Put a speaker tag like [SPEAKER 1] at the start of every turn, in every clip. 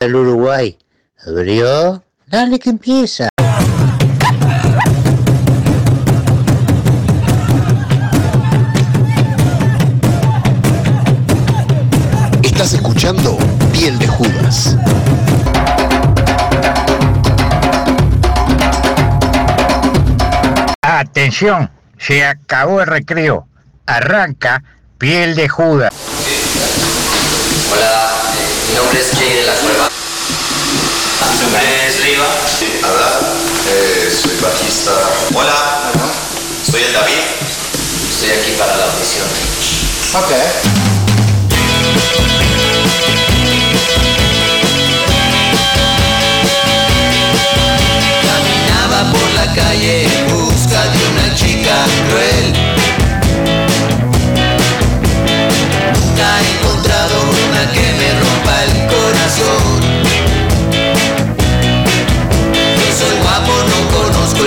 [SPEAKER 1] el Uruguay. ¿Abrió? Dale que empieza.
[SPEAKER 2] Estás escuchando Piel de Judas.
[SPEAKER 3] Atención, se acabó el recreo. Arranca Piel de Judas.
[SPEAKER 4] Hola, mi nombre es Jay de la Cueva. Mi nombre es Riva.
[SPEAKER 5] Hola, eh, soy bajista. Hola, soy el David.
[SPEAKER 4] Estoy aquí para la audición.
[SPEAKER 5] Ok.
[SPEAKER 4] Caminaba por la calle en busca de una chica cruel. Nunca he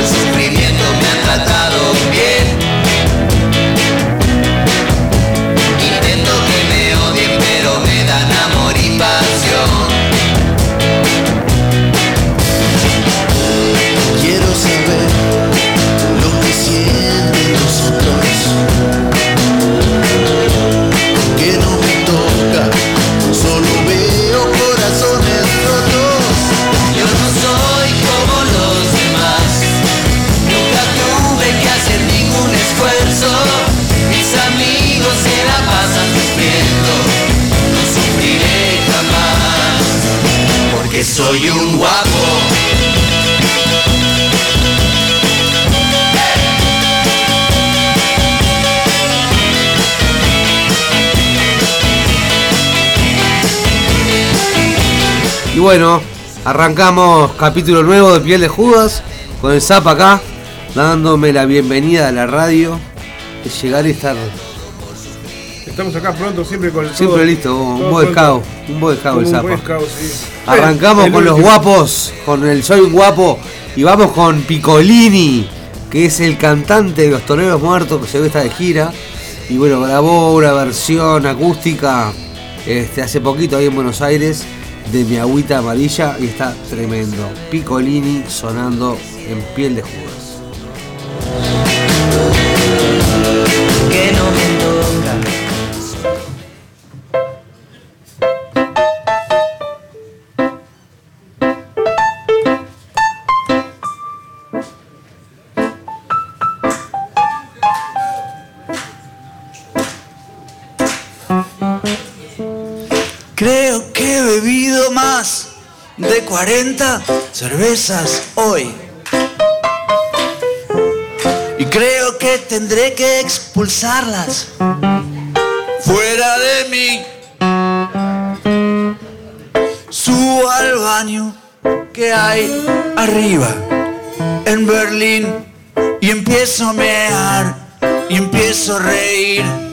[SPEAKER 4] see soy un guapo.
[SPEAKER 6] Y bueno, arrancamos capítulo nuevo de Piel de Judas con el Zap acá, dándome la bienvenida a la radio. De llegar y estar
[SPEAKER 7] Estamos acá pronto, siempre con el
[SPEAKER 6] siempre
[SPEAKER 7] todo-
[SPEAKER 6] listo, un
[SPEAKER 7] todo
[SPEAKER 6] Boy
[SPEAKER 7] pronto.
[SPEAKER 6] Scout, un Boy Scout el
[SPEAKER 7] Como un
[SPEAKER 6] Zapa.
[SPEAKER 7] Boy Scout, sí.
[SPEAKER 6] Arrancamos con los guapos, con el Soy un guapo y vamos con Piccolini, que es el cantante de los Toreros Muertos que se ve está de gira. Y bueno, grabó una versión acústica este, hace poquito ahí en Buenos Aires de Mi Agüita Amarilla y está tremendo. Piccolini sonando en piel de judas.
[SPEAKER 8] Cervezas hoy. Y creo que tendré que expulsarlas fuera de mí. Subo al baño que hay arriba en Berlín y empiezo a mear y empiezo a reír.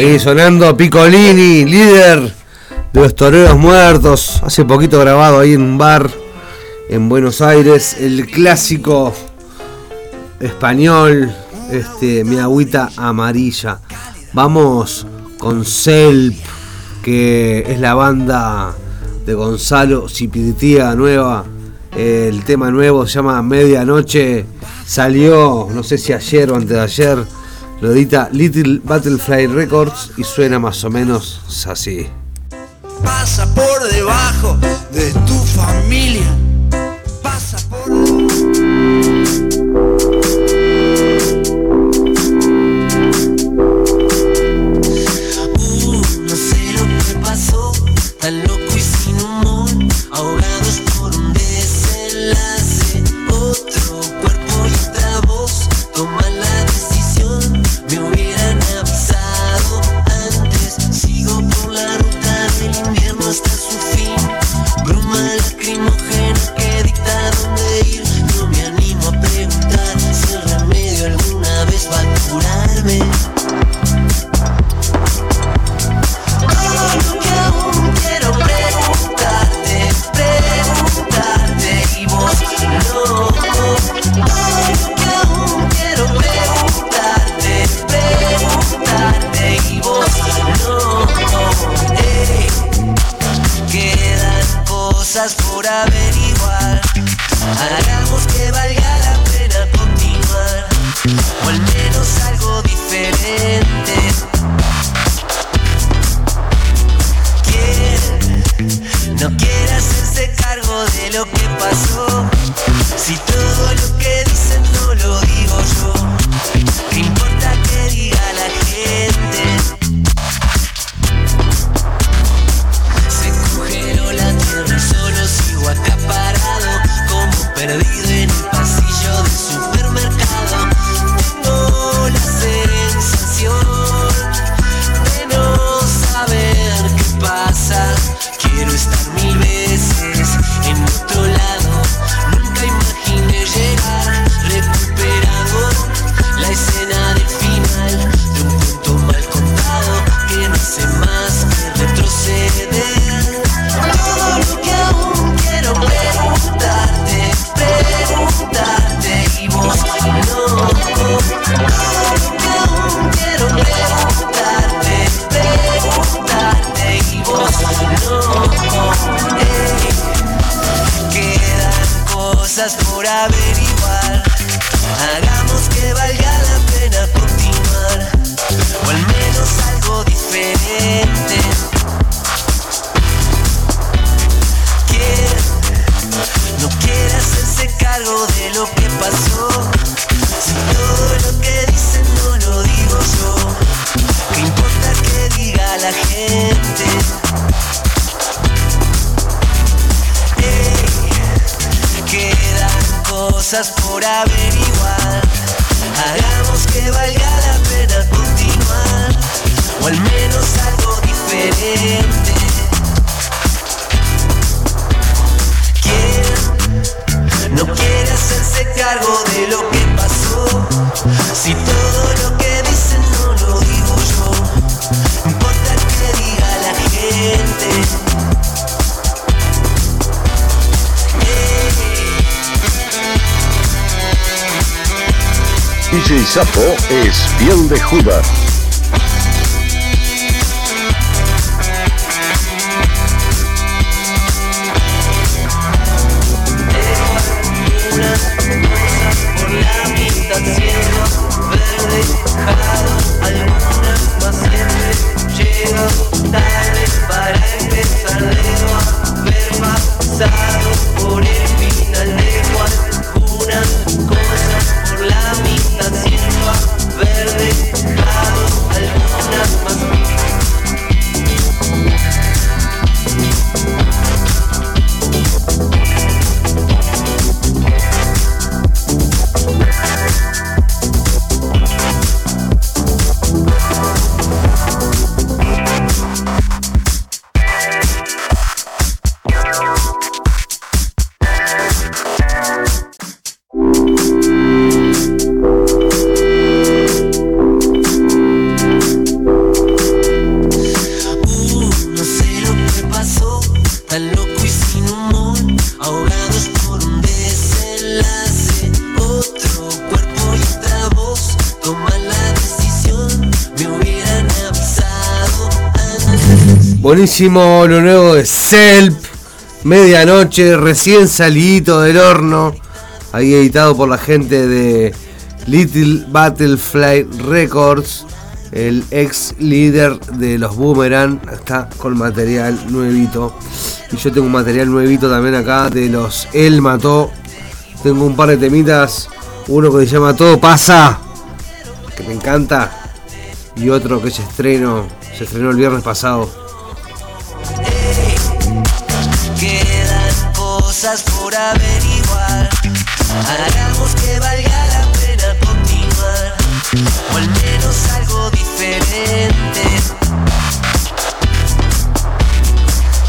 [SPEAKER 9] Ahí
[SPEAKER 6] sonando Piccolini, líder de los toreros muertos. Hace poquito grabado ahí en un bar en Buenos Aires. El clásico español, este, mi agüita amarilla. Vamos con Selp, que es la banda de Gonzalo Cipitía nueva. El tema nuevo se llama Medianoche. Salió, no sé si ayer o antes de ayer lo edita Little Battlefly Records y suena más o menos así.
[SPEAKER 9] Pasa por debajo de tu familia
[SPEAKER 6] Buenísimo lo nuevo de Selp. Medianoche, recién salidito del horno. Ahí editado por la gente de Little Battlefly Records. El ex líder de los Boomerang está con material nuevito. Y yo tengo un material nuevito también acá de los El Mató. Tengo un par de temitas. Uno que se llama Todo Pasa. Que me encanta. Y otro que se estreno. Se estrenó el viernes pasado.
[SPEAKER 9] Hagamos que valga la pena algo diferente.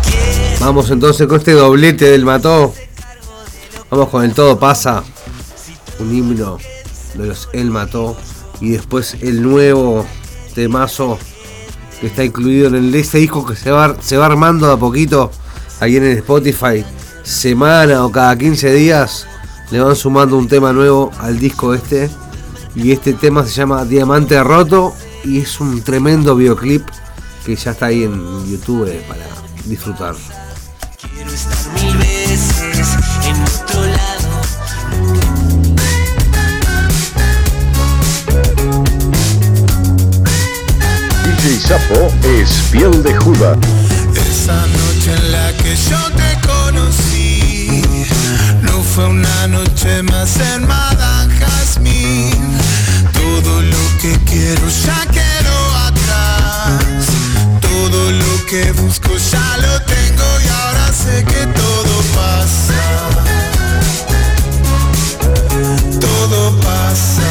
[SPEAKER 9] ¿Quién
[SPEAKER 6] Vamos entonces con este doblete del mató. Vamos con el todo pasa. Un himno de los El Mató. Y después el nuevo temazo que está incluido en el, este disco que se va, se va armando de a poquito ahí en el Spotify. Semana o cada 15 días le van sumando un tema nuevo al disco este. Y este tema se llama Diamante Roto. Y es un tremendo videoclip que ya está ahí en YouTube para disfrutar.
[SPEAKER 9] quiero estar mil veces en otro lado?
[SPEAKER 10] DJ Sapo es piel de Judas.
[SPEAKER 6] Fue una noche más en Madame Jasmine. Todo lo que quiero ya quedó atrás. Todo lo que busco ya lo tengo y ahora sé que todo pasa. Todo pasa.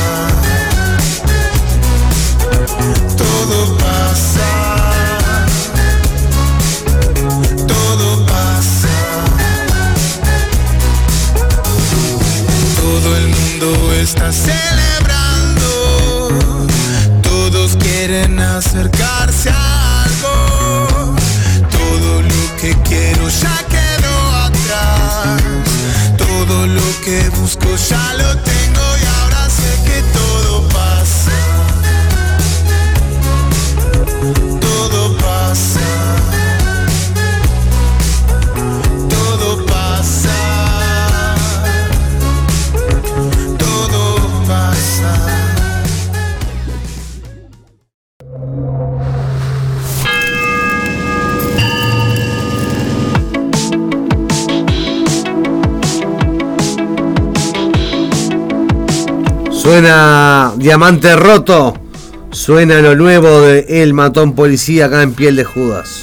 [SPEAKER 10] Suena Diamante Roto. Suena lo nuevo de El Matón Policía acá en Piel de Judas.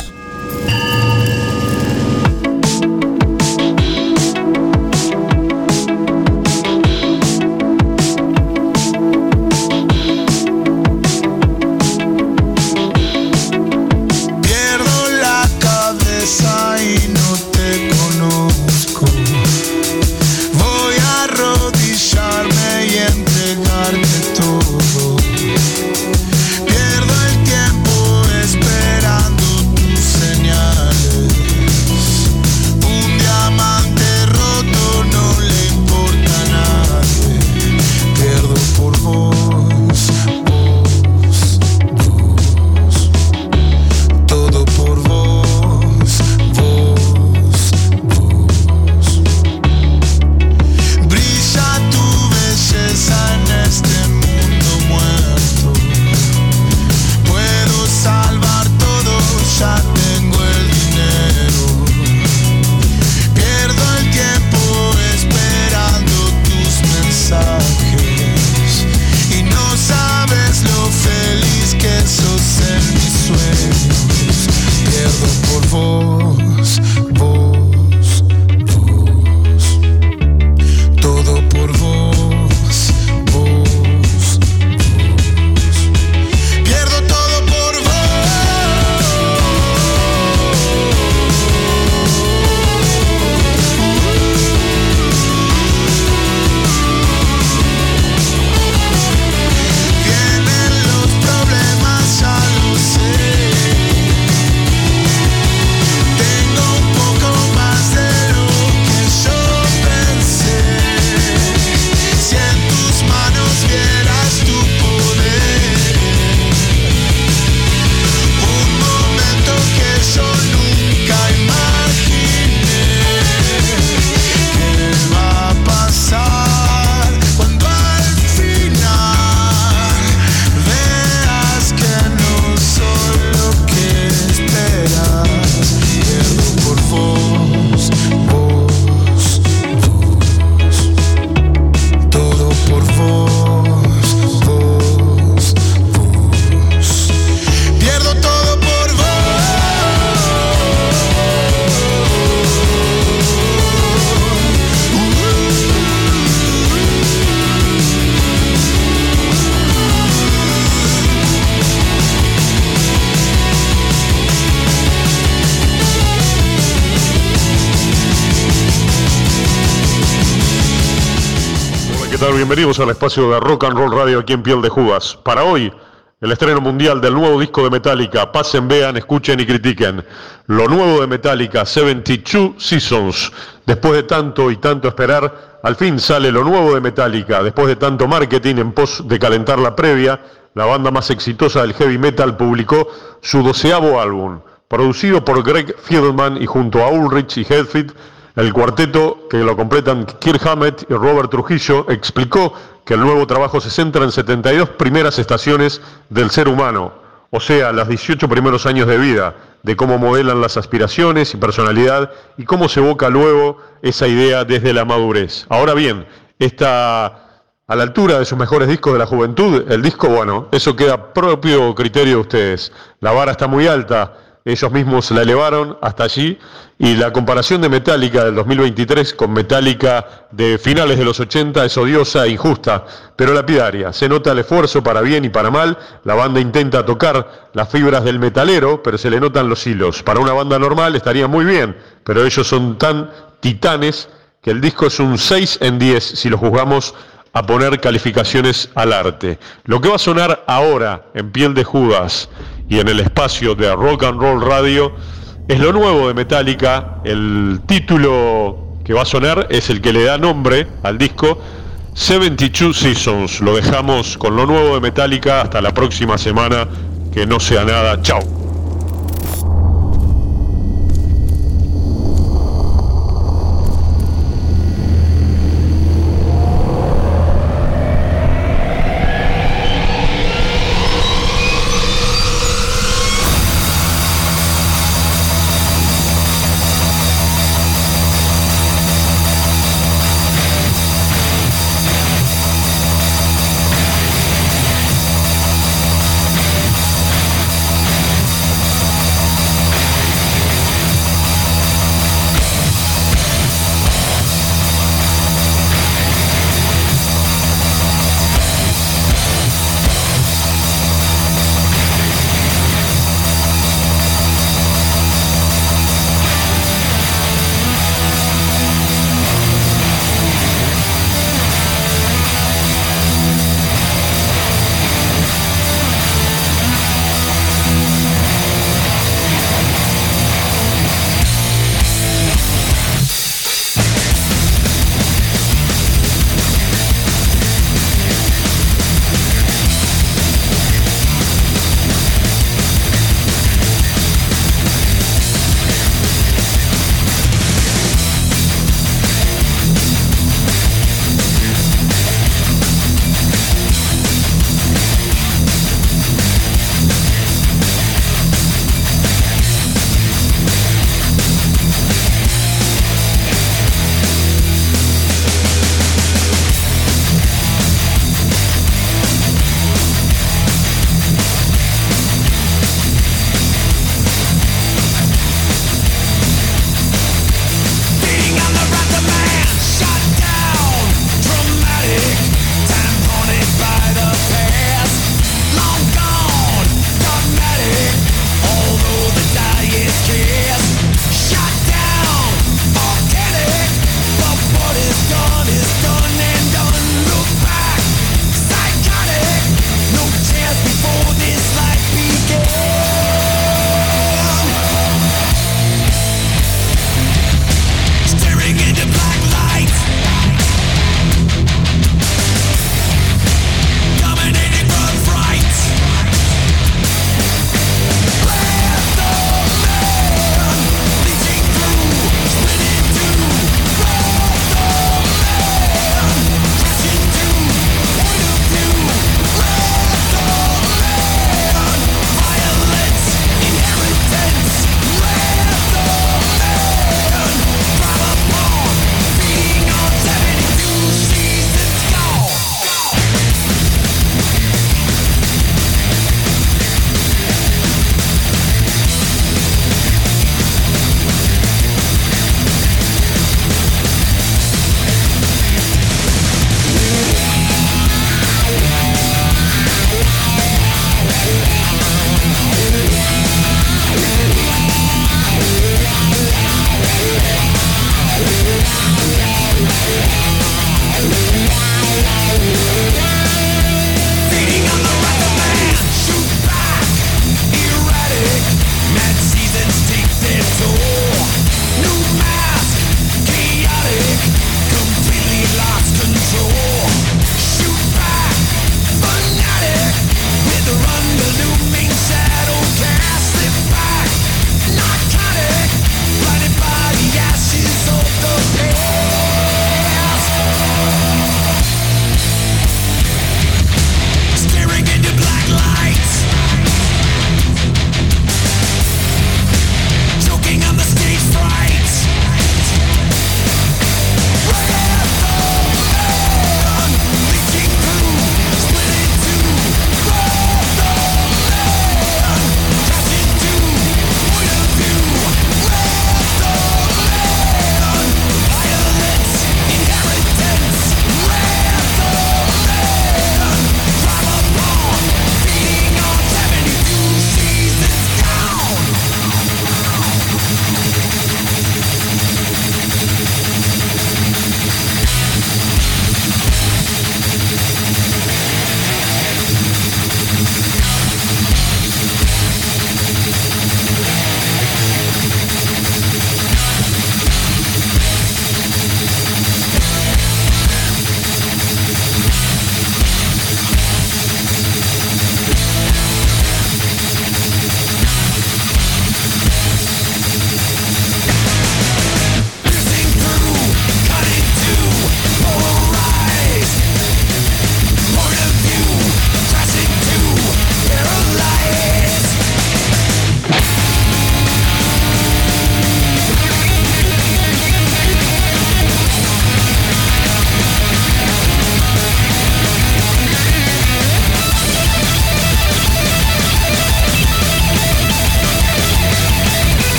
[SPEAKER 11] Bienvenidos al espacio de Rock and Roll Radio aquí en Piel de Judas. Para hoy, el estreno mundial del nuevo disco de Metallica. Pasen, vean, escuchen y critiquen. Lo nuevo de Metallica, 72 Seasons. Después de tanto y tanto esperar, al fin sale lo nuevo de Metallica. Después de tanto marketing en pos de calentar la previa, la banda más exitosa del heavy metal publicó su doceavo álbum. Producido por Greg Fiedman y junto a Ulrich y Hetfield, el cuarteto, que lo completan Kirk Hammett y Robert Trujillo, explicó que el nuevo trabajo se centra en 72 primeras estaciones del ser humano. o sea, los 18 primeros años de vida, de cómo modelan las aspiraciones y personalidad y cómo se evoca luego esa idea desde la madurez. Ahora bien, está a la altura de sus mejores discos de la juventud, el disco, bueno, eso queda propio criterio de ustedes. La vara está muy alta, ellos mismos la elevaron hasta allí y la comparación de Metallica del 2023 con Metallica de finales de los 80 es odiosa e injusta, pero lapidaria. Se nota el esfuerzo para bien y para mal, la banda intenta tocar las fibras del metalero, pero se le notan los hilos. Para una banda normal estaría muy bien, pero ellos son tan titanes que el disco es un 6 en 10 si lo juzgamos a poner calificaciones al arte. Lo que va a sonar ahora en Piel de Judas y en el espacio de Rock and Roll Radio es lo nuevo de Metallica. El título que va a sonar es el que le da nombre al disco 72 Seasons. Lo dejamos con lo nuevo de Metallica hasta la próxima semana. Que no sea nada. Chao.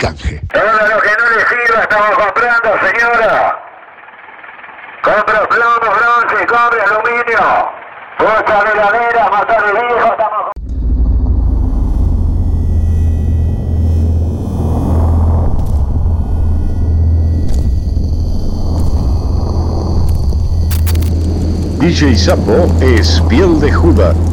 [SPEAKER 2] Canje.
[SPEAKER 12] Todo lo que no le sirva estamos comprando, señora. Compra plomo, bronce, cobre, aluminio. Puesta de ladera, matar de viejo, estamos
[SPEAKER 8] DJ Sapo es piel de Judas.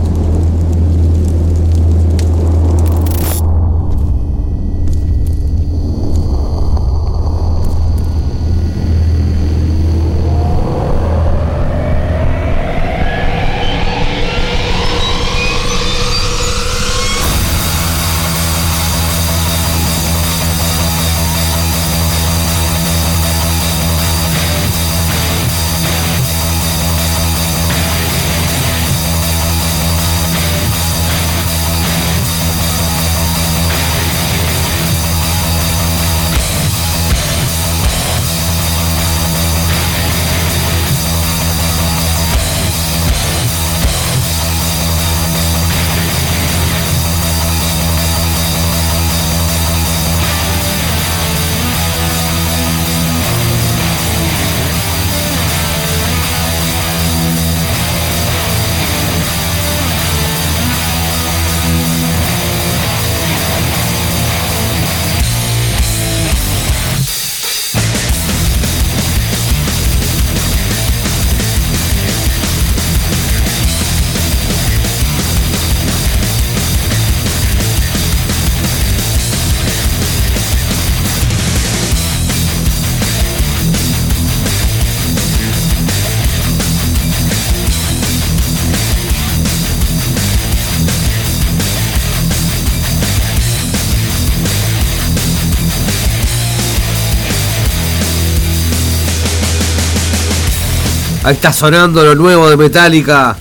[SPEAKER 6] Ahí está sonando lo nuevo de Metallica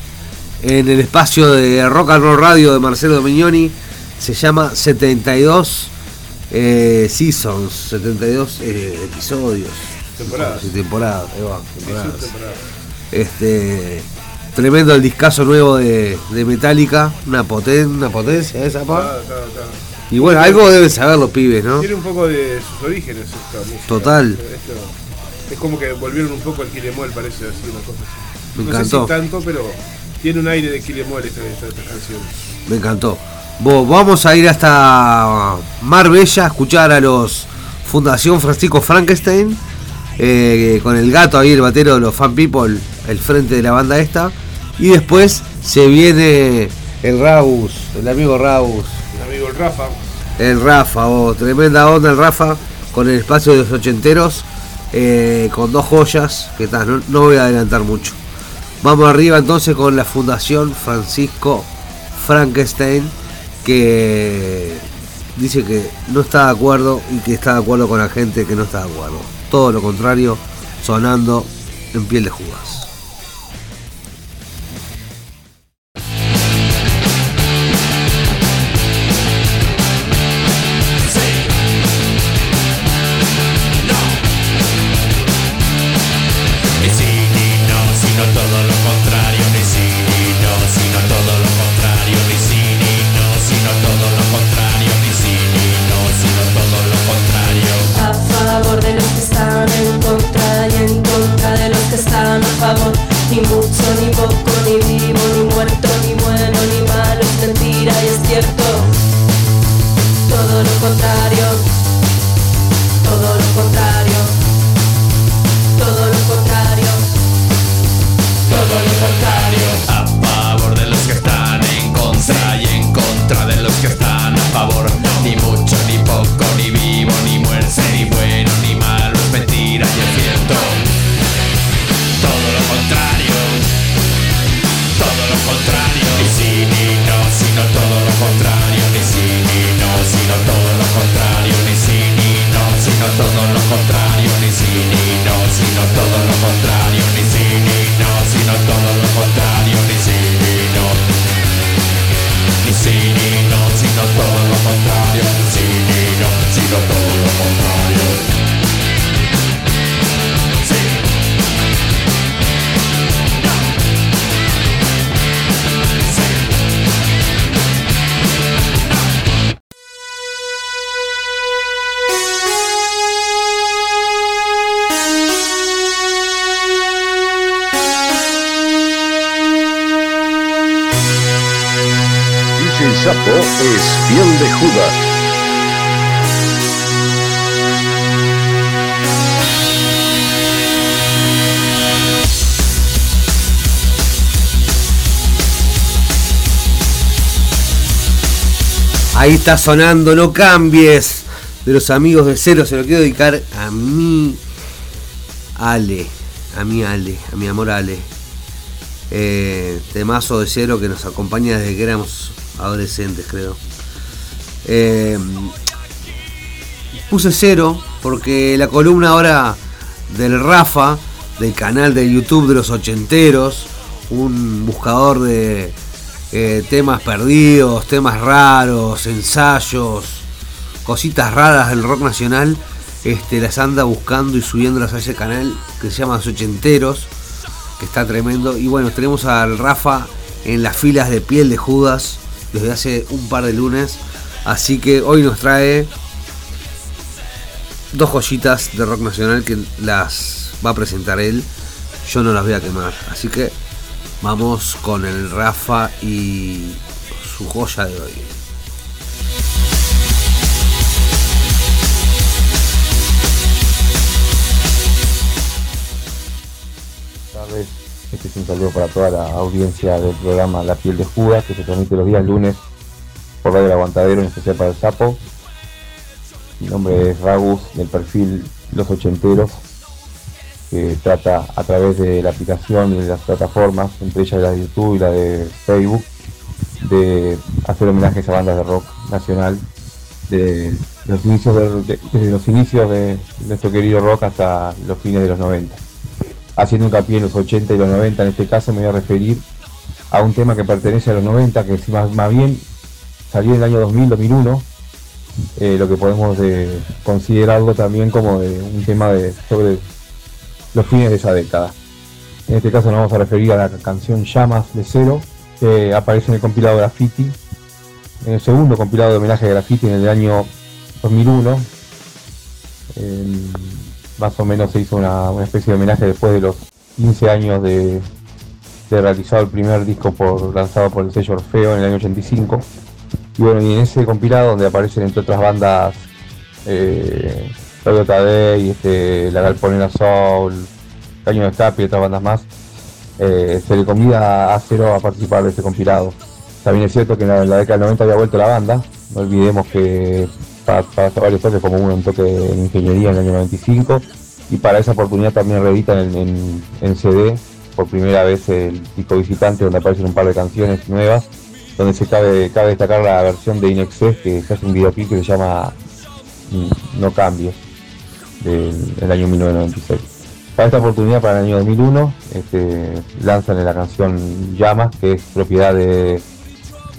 [SPEAKER 6] en el espacio de Rock and Roll Radio de Marcelo Domignoni. Se llama 72 eh, Seasons, 72 eh, episodios.
[SPEAKER 7] Temporadas.
[SPEAKER 6] Sí, temporadas, ahí va, temporadas.
[SPEAKER 7] Sí, temporadas.
[SPEAKER 6] Este, tremendo el discazo nuevo de, de Metallica, una, poten, una potencia esa pa.
[SPEAKER 7] Claro, claro, claro.
[SPEAKER 6] Y bueno, algo deben saber los pibes, ¿no?
[SPEAKER 7] Tiene un poco de sus orígenes esta música.
[SPEAKER 6] Total.
[SPEAKER 7] Esto- es como que volvieron un poco al Kilemol, parece así, una cosa así.
[SPEAKER 6] Me
[SPEAKER 7] no
[SPEAKER 6] encantó.
[SPEAKER 7] sé si tanto, pero tiene un aire de Kilemol esta, esta, esta canción.
[SPEAKER 6] Me encantó. Vos, vamos a ir hasta Marbella a escuchar a los Fundación Francisco Frankenstein. eh, con el gato ahí, el batero de los Fan People, el frente de la banda esta. Y después se viene el Raus, el amigo Raus.
[SPEAKER 7] El amigo el Rafa.
[SPEAKER 6] El Rafa, oh, tremenda onda el Rafa, con el espacio de los ochenteros, eh, con dos joyas, que no, no voy a adelantar mucho. Vamos arriba entonces con la Fundación Francisco Frankenstein, que dice que no está de acuerdo y que está de acuerdo con la gente que no está de acuerdo. Todo lo contrario, sonando en piel de jugas. Ahí está sonando, no cambies. De los amigos de cero, se lo quiero dedicar a mi Ale. A mi Ale, a mi amor Ale. Eh, temazo de cero que nos acompaña desde que éramos adolescentes, creo. Eh, puse cero porque la columna ahora del Rafa, del canal de YouTube de los ochenteros, un buscador de eh, temas perdidos, temas raros, ensayos, cositas raras del rock nacional, este, las anda buscando y subiéndolas a ese canal que se llama Los Ochenteros, que está tremendo. Y bueno, tenemos al Rafa en las filas de piel de Judas desde hace un par de lunes. Así que hoy nos trae dos joyitas de rock nacional que las va a presentar él. Yo no las voy a quemar. Así que vamos con el Rafa y su joya de hoy.
[SPEAKER 13] Este es un saludo para toda la audiencia del programa La piel de Judas, que se transmite los días lunes por Radio El Aguantadero, en especial para el Sapo. Mi nombre es Ragus, del perfil Los Ochenteros, que trata a través de la aplicación de las plataformas, entre ellas la de YouTube y la de Facebook, de hacer homenajes a bandas de rock nacional de los inicios de- de- desde los inicios de nuestro querido rock hasta los fines de los 90 haciendo hincapié en los 80 y los 90, en este caso me voy a referir a un tema que pertenece a los 90, que es más bien salió en el año 2000, 2001, eh, lo que podemos eh, considerarlo también como de un tema de, sobre los fines de esa década. En este caso nos vamos a referir a la canción Llamas de Cero, que aparece en el compilado Graffiti, en el segundo compilado de homenaje a Graffiti en el año 2001. Eh, más o menos se hizo una, una especie de homenaje después de los 15 años de, de realizado el primer disco por, lanzado por el sello Orfeo en el año 85. Y bueno, y en ese compilado donde aparecen entre otras bandas eh, Claudio Tadei, este, La Galponera Soul, Caño de Escape y otras bandas más, eh, se le convida a Cero a participar de este compilado. También es cierto que en la, en década del 90 había vuelto la banda, no olvidemos que para, varios toques, como uno un toque en ingeniería en el año 95, y para esa oportunidad también reeditan en, en- en CD por primera vez el disco visitante donde aparecen un par de canciones nuevas, donde se cabe, cabe destacar la versión de Inexcess que se hace un videoclip que se llama mm, No Cambies, del, año 1996. Para esta oportunidad, para el año 2001, este, lanzan la canción Llamas, que es propiedad de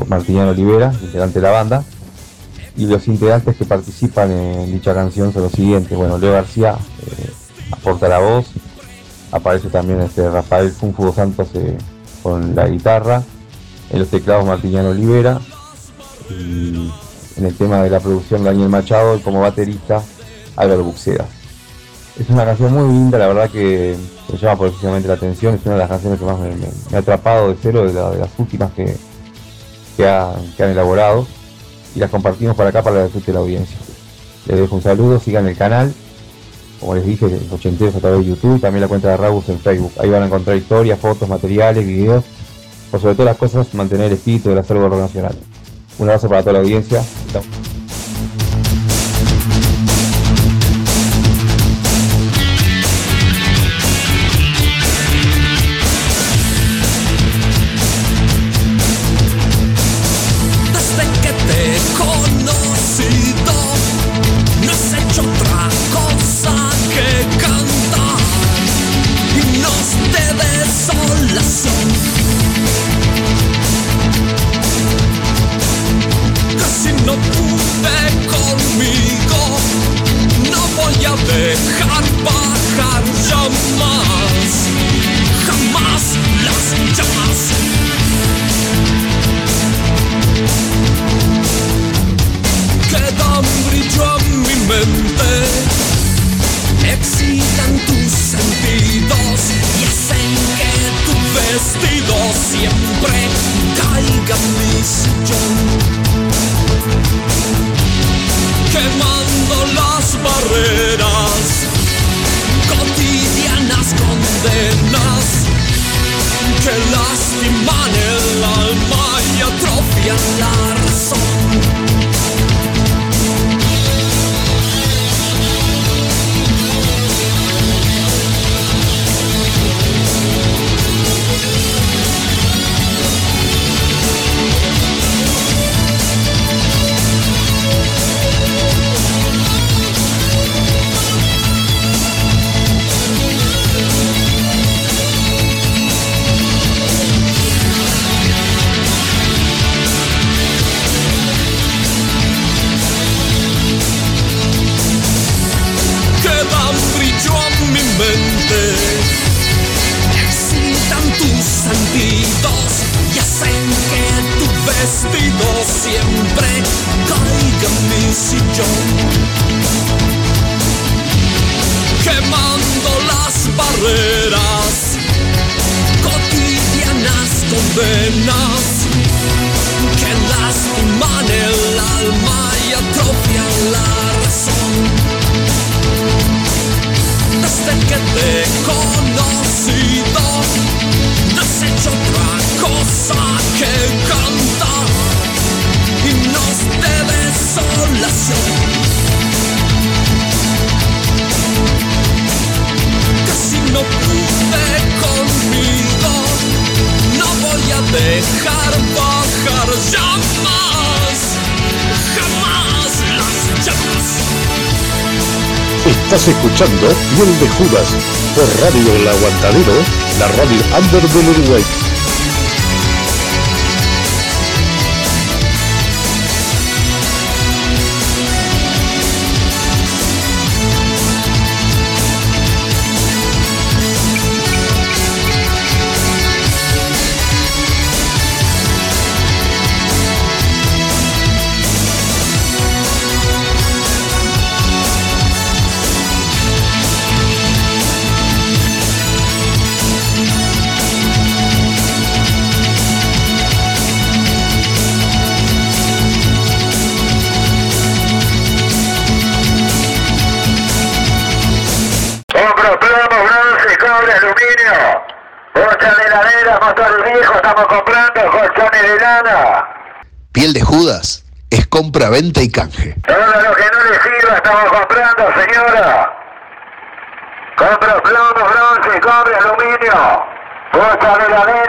[SPEAKER 13] Martiniano Olivera, integrante de la banda, y los integrantes que participan en dicha canción son los siguientes. Bueno, Leo García eh, aporta la voz, aparece también este Rafael Funfu dos Santos eh, con la guitarra, en los teclados Martiniano Olivera, y en el tema de la producción Daniel Machado y como baterista Álvaro Buxeda. Es una canción muy linda, la verdad que me llama precisamente la atención, es una de las canciones que más me, ha atrapado de cero, de, la- de las últimas que, que, ha- que han elaborado y las compartimos para acá para la de la audiencia. Les dejo un saludo, sigan el canal, como les dije, los ochenteros a través de YouTube, también la cuenta de Rabus en Facebook. Ahí van a encontrar historias, fotos, materiales, videos, o sobre todas las cosas, mantener el espíritu del acervo rock nacional. Un abrazo para toda la audiencia. Chao.
[SPEAKER 10] Casi no pude conmigo no voy a dejar bajar jamás jamás las llamas
[SPEAKER 14] Estás escuchando Piel de Judas por Radio El Aguantadero, la radio under del Uruguay.
[SPEAKER 2] Venta y canje.
[SPEAKER 12] Todo lo que no le sirva estamos comprando, señora. Compro plomo, bronce, cobre, aluminio. Bocha de heladera,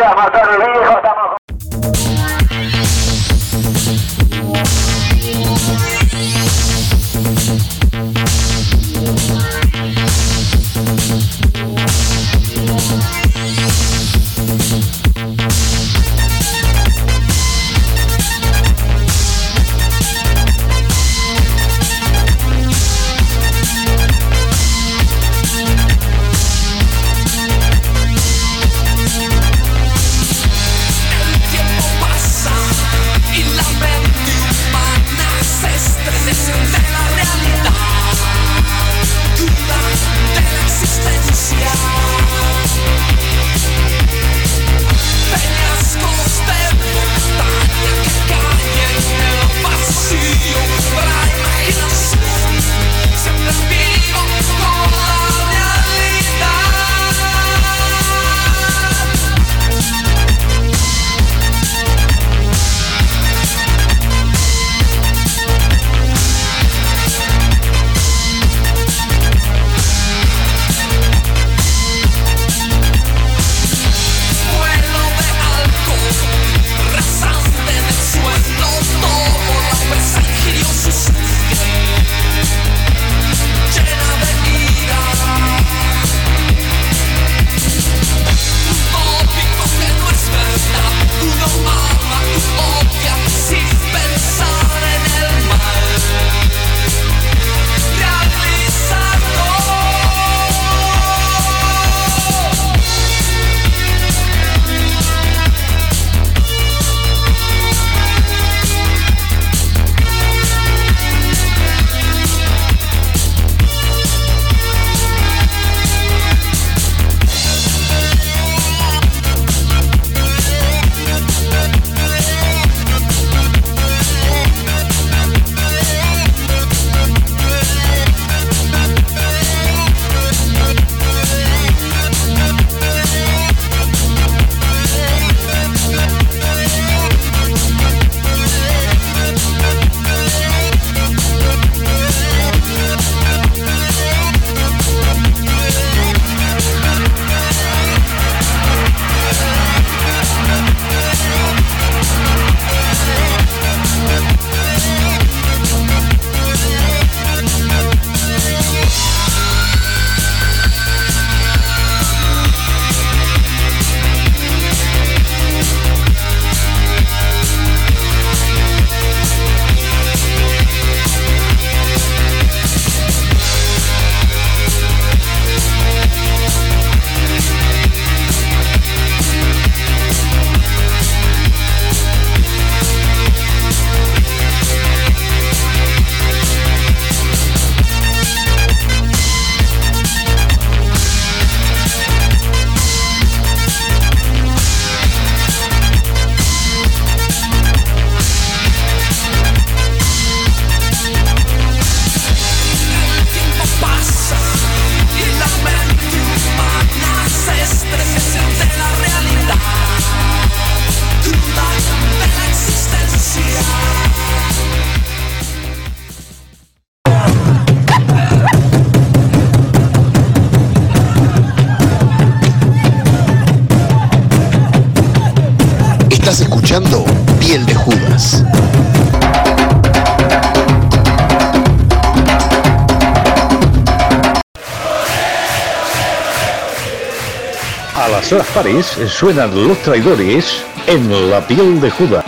[SPEAKER 15] horas pares suenan los traidores en la piel de Judas.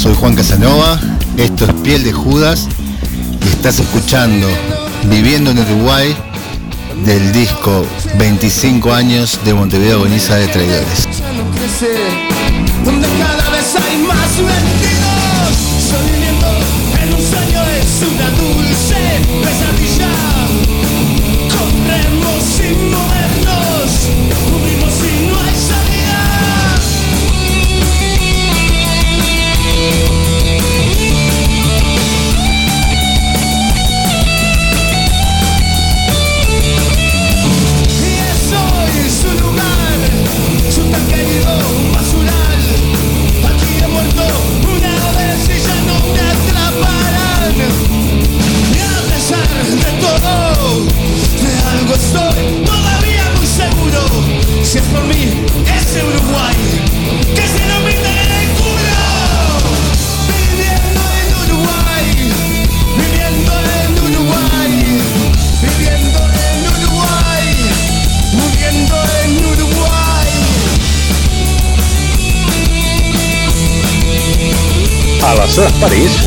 [SPEAKER 8] Soy
[SPEAKER 16] Juan Casanova, esto es Piel de Judas y estás escuchando Viviendo en Uruguay del disco 25 años de Montevideo Agoniza de Traidores.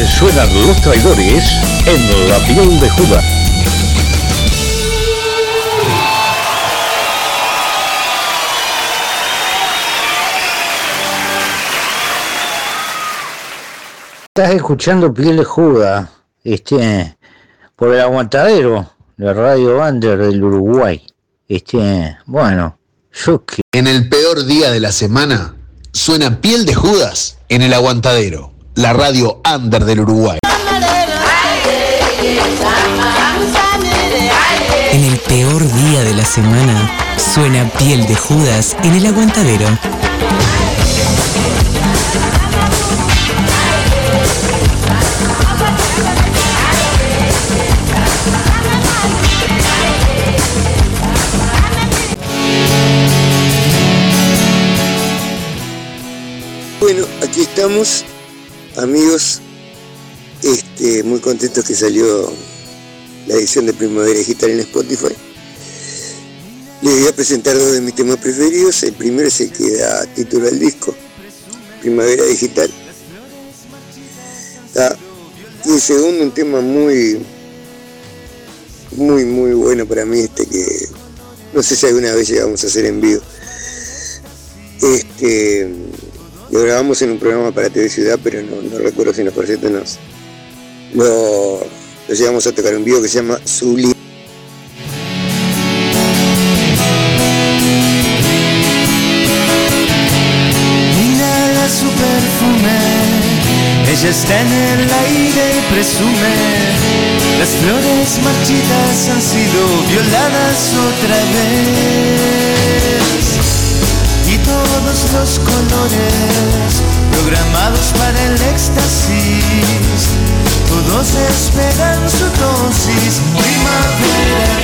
[SPEAKER 15] Suenan los traidores en la piel de Judas.
[SPEAKER 1] Estás escuchando Piel de Judas, este, por el aguantadero, la radio Bander del Uruguay. Este, bueno, yo que...
[SPEAKER 2] En el peor día de la semana, suena Piel de Judas en el Aguantadero, la radio under del Uruguay.
[SPEAKER 17] En el peor día de la semana, suena piel de Judas en el aguantadero.
[SPEAKER 18] Bueno, aquí estamos, amigos, este, muy contentos que salió la edición de Primavera Digital en Spotify. Les voy a presentar dos de mis temas preferidos. El primero es el que da título al disco, Primavera Digital. Ah, Y el segundo, un tema muy, muy, muy bueno para mí, este que no sé si alguna vez llegamos a hacer en vivo. Este, lo grabamos en un programa para TV Ciudad, pero no, no recuerdo si nos presenta nos lo, lo llegamos a tocar en vivo que se llama Sublime.
[SPEAKER 8] Inhala su perfume, ella está en el aire y presume. Las flores marchitas han sido violadas otra vez. Los colores programados para el éxtasis, todos esperan su dosis. Primavera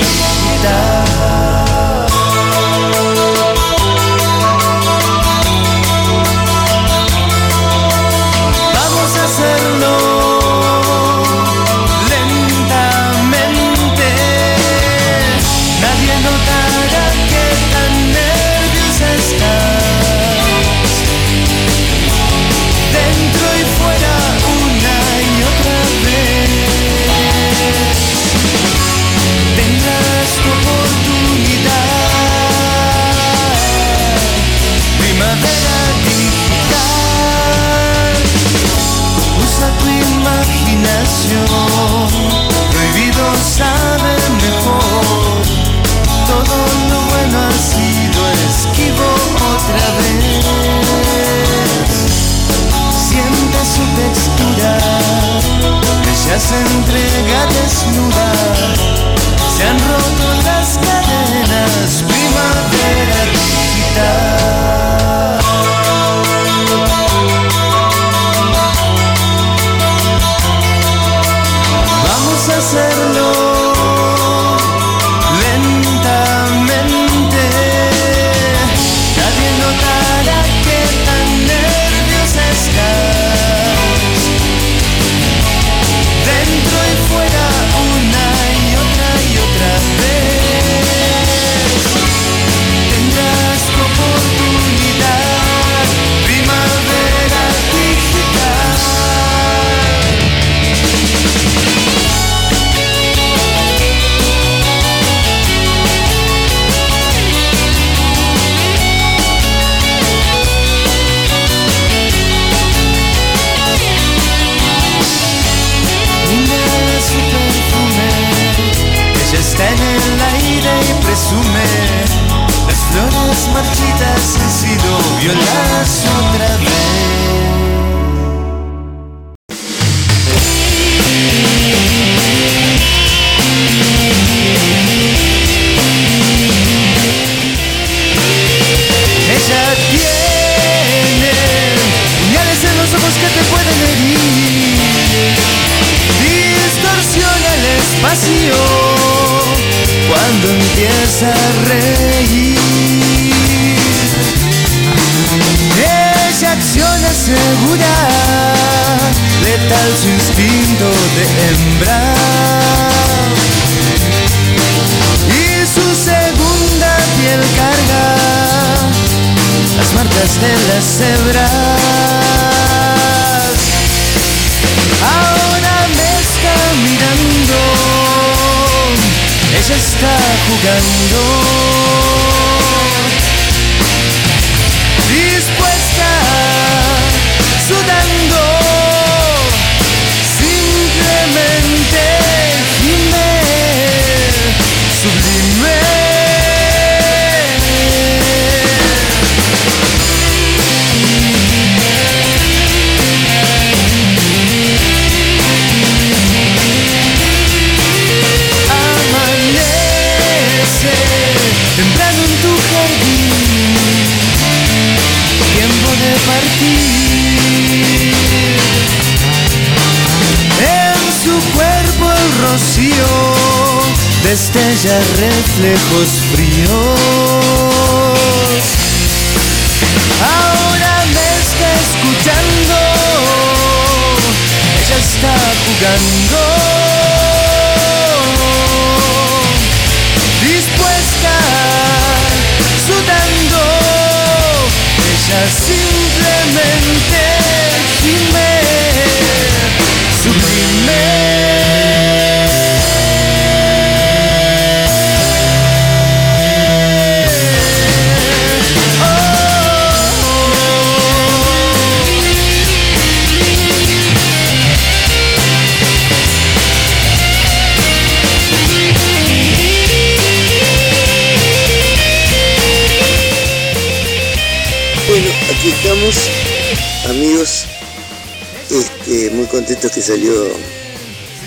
[SPEAKER 18] muy contentos que salió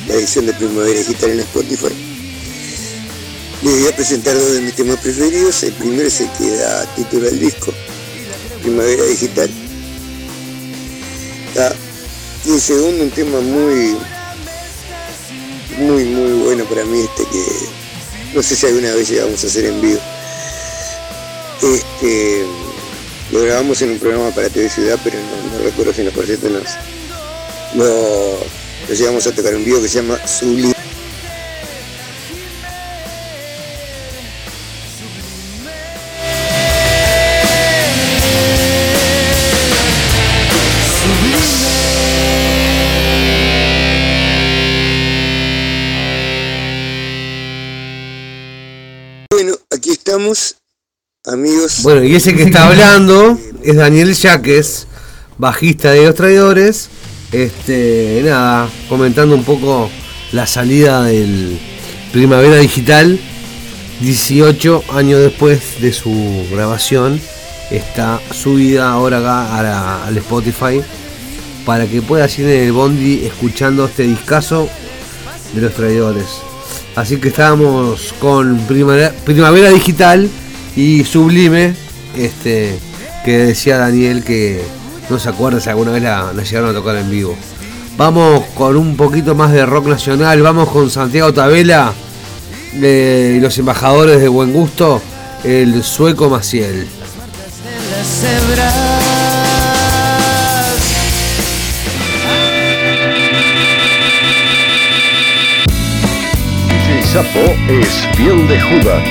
[SPEAKER 18] la edición de Primavera Digital en Spotify. Les voy a presentar dos de mis temas preferidos. El primero es el que da título al disco, Primavera Digital. Ah, y el segundo, un tema muy, muy, muy bueno para mí, este que no sé si alguna vez llegamos a hacer en vivo. Este, lo grabamos en un programa para TV Ciudad, pero no, no recuerdo si nos, lo, lo llegamos a tocar en vivo que se llama Sublime. Bueno, aquí estamos, amigos.
[SPEAKER 6] Bueno, y ese que está hablando es Daniel Yaques, bajista de Los Traidores. Este, nada, comentando un poco la salida del Primavera Digital. 18 años después de su grabación, está subida ahora acá a al Spotify para que puedas ir en el Bondi escuchando este discazo de los traidores. Así que estábamos con Primavera, Primavera Digital y Sublime, este, que decía Daniel que no se acuerda si alguna vez la, la llegaron a tocar en vivo. Vamos con un poquito más de rock nacional, vamos con Santiago Tabela de los embajadores de buen gusto, el sueco Maciel.
[SPEAKER 8] DJ Sapo es piel de Judas.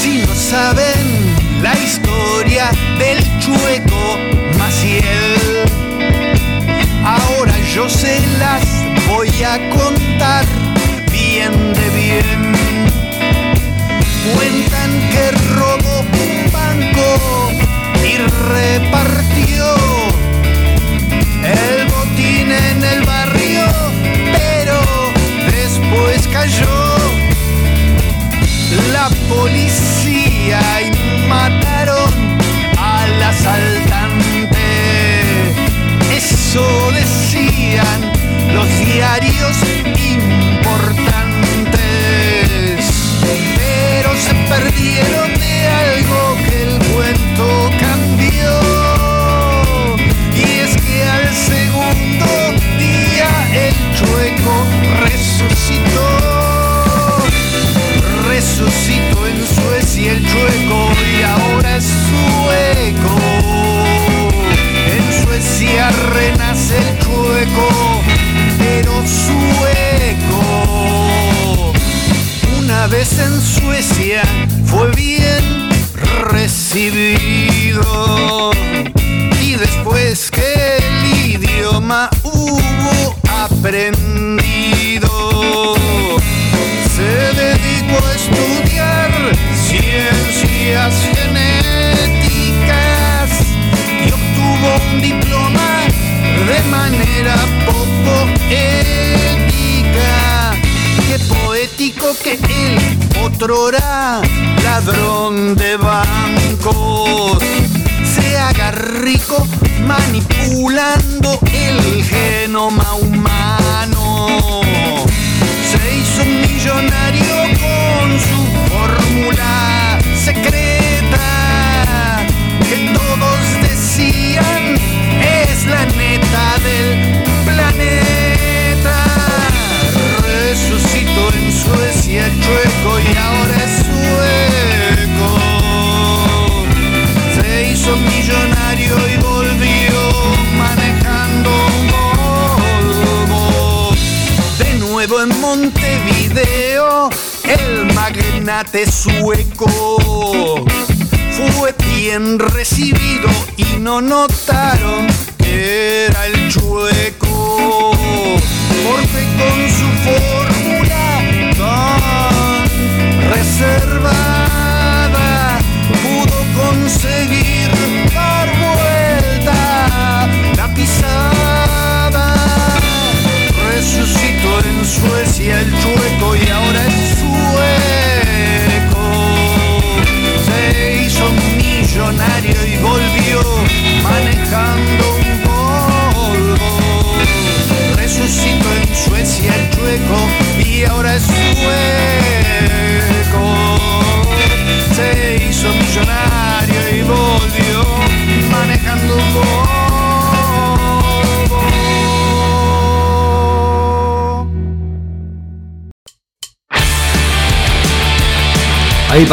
[SPEAKER 10] Si no saben se las voy a contar bien de bien. Cuentan que robó un banco y repartió el botín en el barrio, pero después cayó la policía y mataron al asaltante. Eso los diarios importantes, pero se perdieron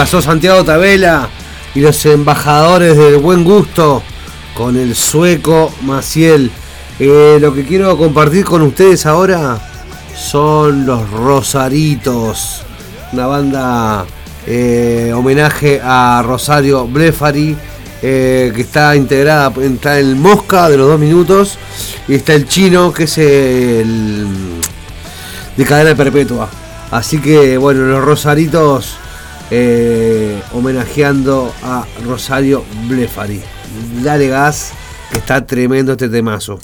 [SPEAKER 6] pasó Santiago Tabela y los embajadores del buen gusto con el sueco Maciel. Eh, lo que quiero compartir con ustedes ahora son los Rosaritos, una banda eh, homenaje a Rosario Blefari, eh, que está integrada, está el Mosca de los dos minutos y está el chino, que es el de cadena perpetua. Así que bueno, los Rosaritos eh, homenajeando a Rosario Blefari. Dale gas, que está tremendo este temazo.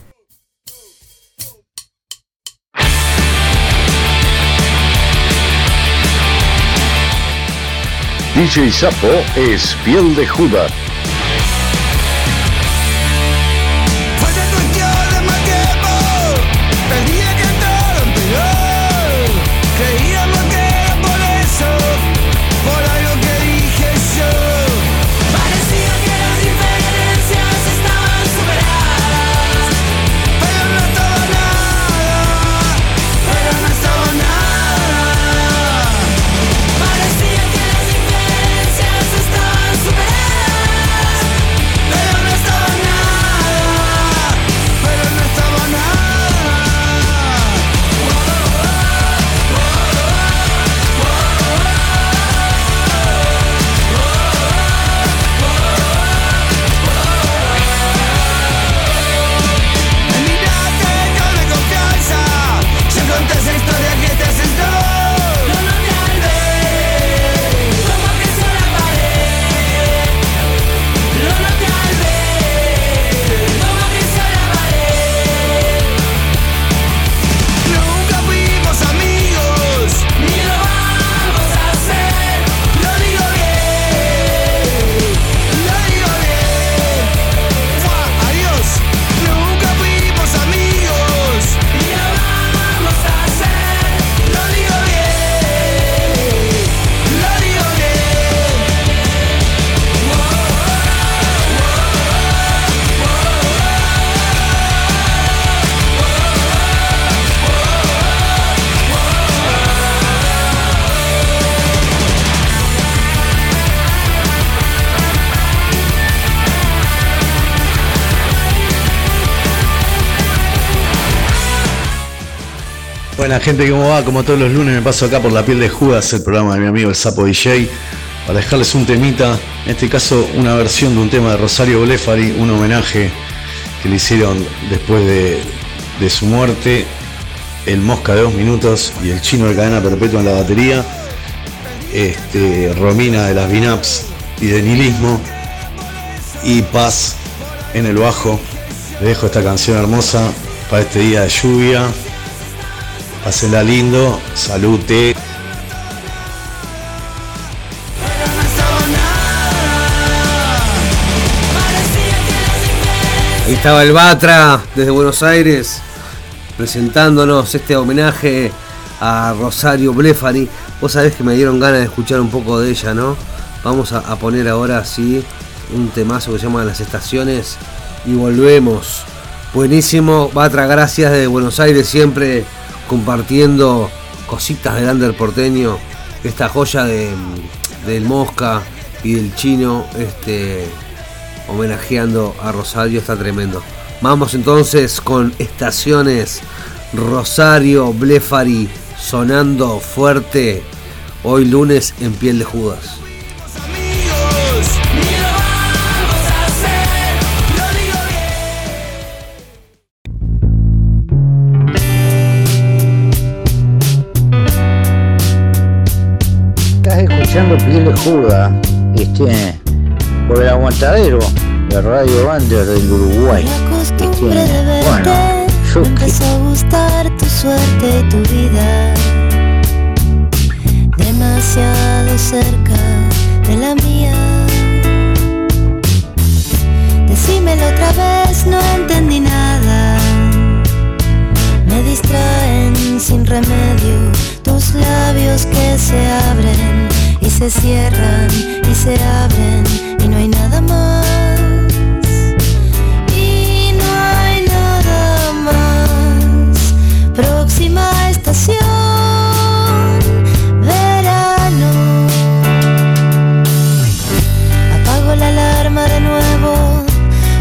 [SPEAKER 8] DJ Sapo es piel de Judas.
[SPEAKER 14] Buena gente, ¿cómo va? Como todos los lunes me paso acá por la piel de Judas, el programa de mi amigo el Sapo DJ, para dejarles un temita, en este caso una versión de un tema de Rosario Blefari, un homenaje que le hicieron después de, de su muerte, el Mosca de dos minutos y el chino de cadena perpetua en la batería, este, Romina de las Binaps y de Nihilismo, y Paz en el bajo. Dejo esta canción hermosa para este día de lluvia. Pásenla lindo, salute.
[SPEAKER 6] Ahí estaba el Batra desde Buenos Aires presentándonos este homenaje a Rosario Blefari. Vos sabés que me dieron ganas de escuchar un poco de ella, ¿no? Vamos a, a poner ahora sí un temazo que se llama Las Estaciones y volvemos. Buenísimo, Batra, gracias desde Buenos Aires siempre compartiendo cositas del under porteño. Esta joya de, del Mosca y del chino, este homenajeando a Rosario, está tremendo. Vamos entonces con estaciones Rosario Blefari sonando fuerte hoy lunes en piel de Judas.
[SPEAKER 1] Piel de Judas este, por el aguantadero de Radio Bander del Uruguay. Este, bueno, yo
[SPEAKER 19] empezó a gustar tu suerte y tu vida. Demasiado cerca de la mía. Decímelo otra vez, no entendí nada. Me distraen sin remedio tus labios que se abren se cierran y se abren y no hay nada más. Y no hay nada más. Próxima estación, verano. Apago la alarma de nuevo,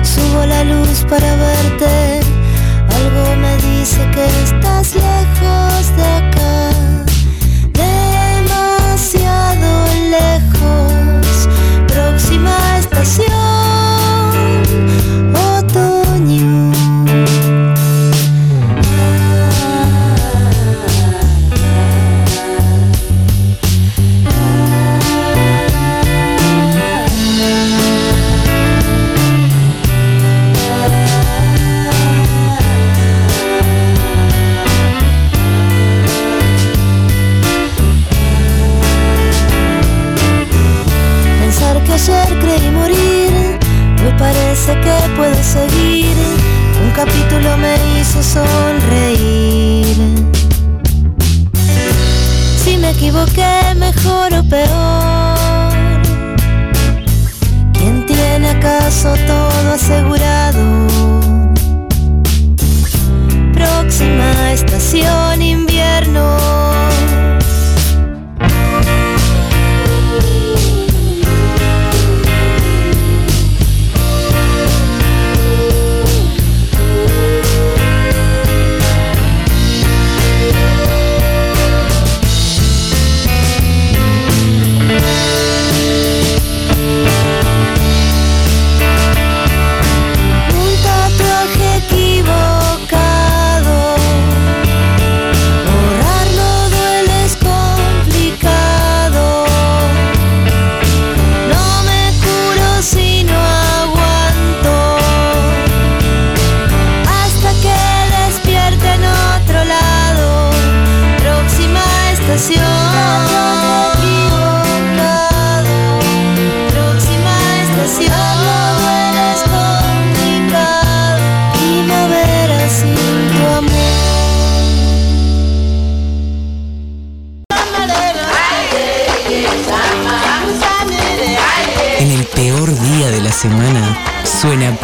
[SPEAKER 19] subo la luz para verte. Algo me dice que capítulo me hizo sonreír. Si me equivoqué, mejor o peor. ¿Quién tiene acaso todo asegurado? Próxima estación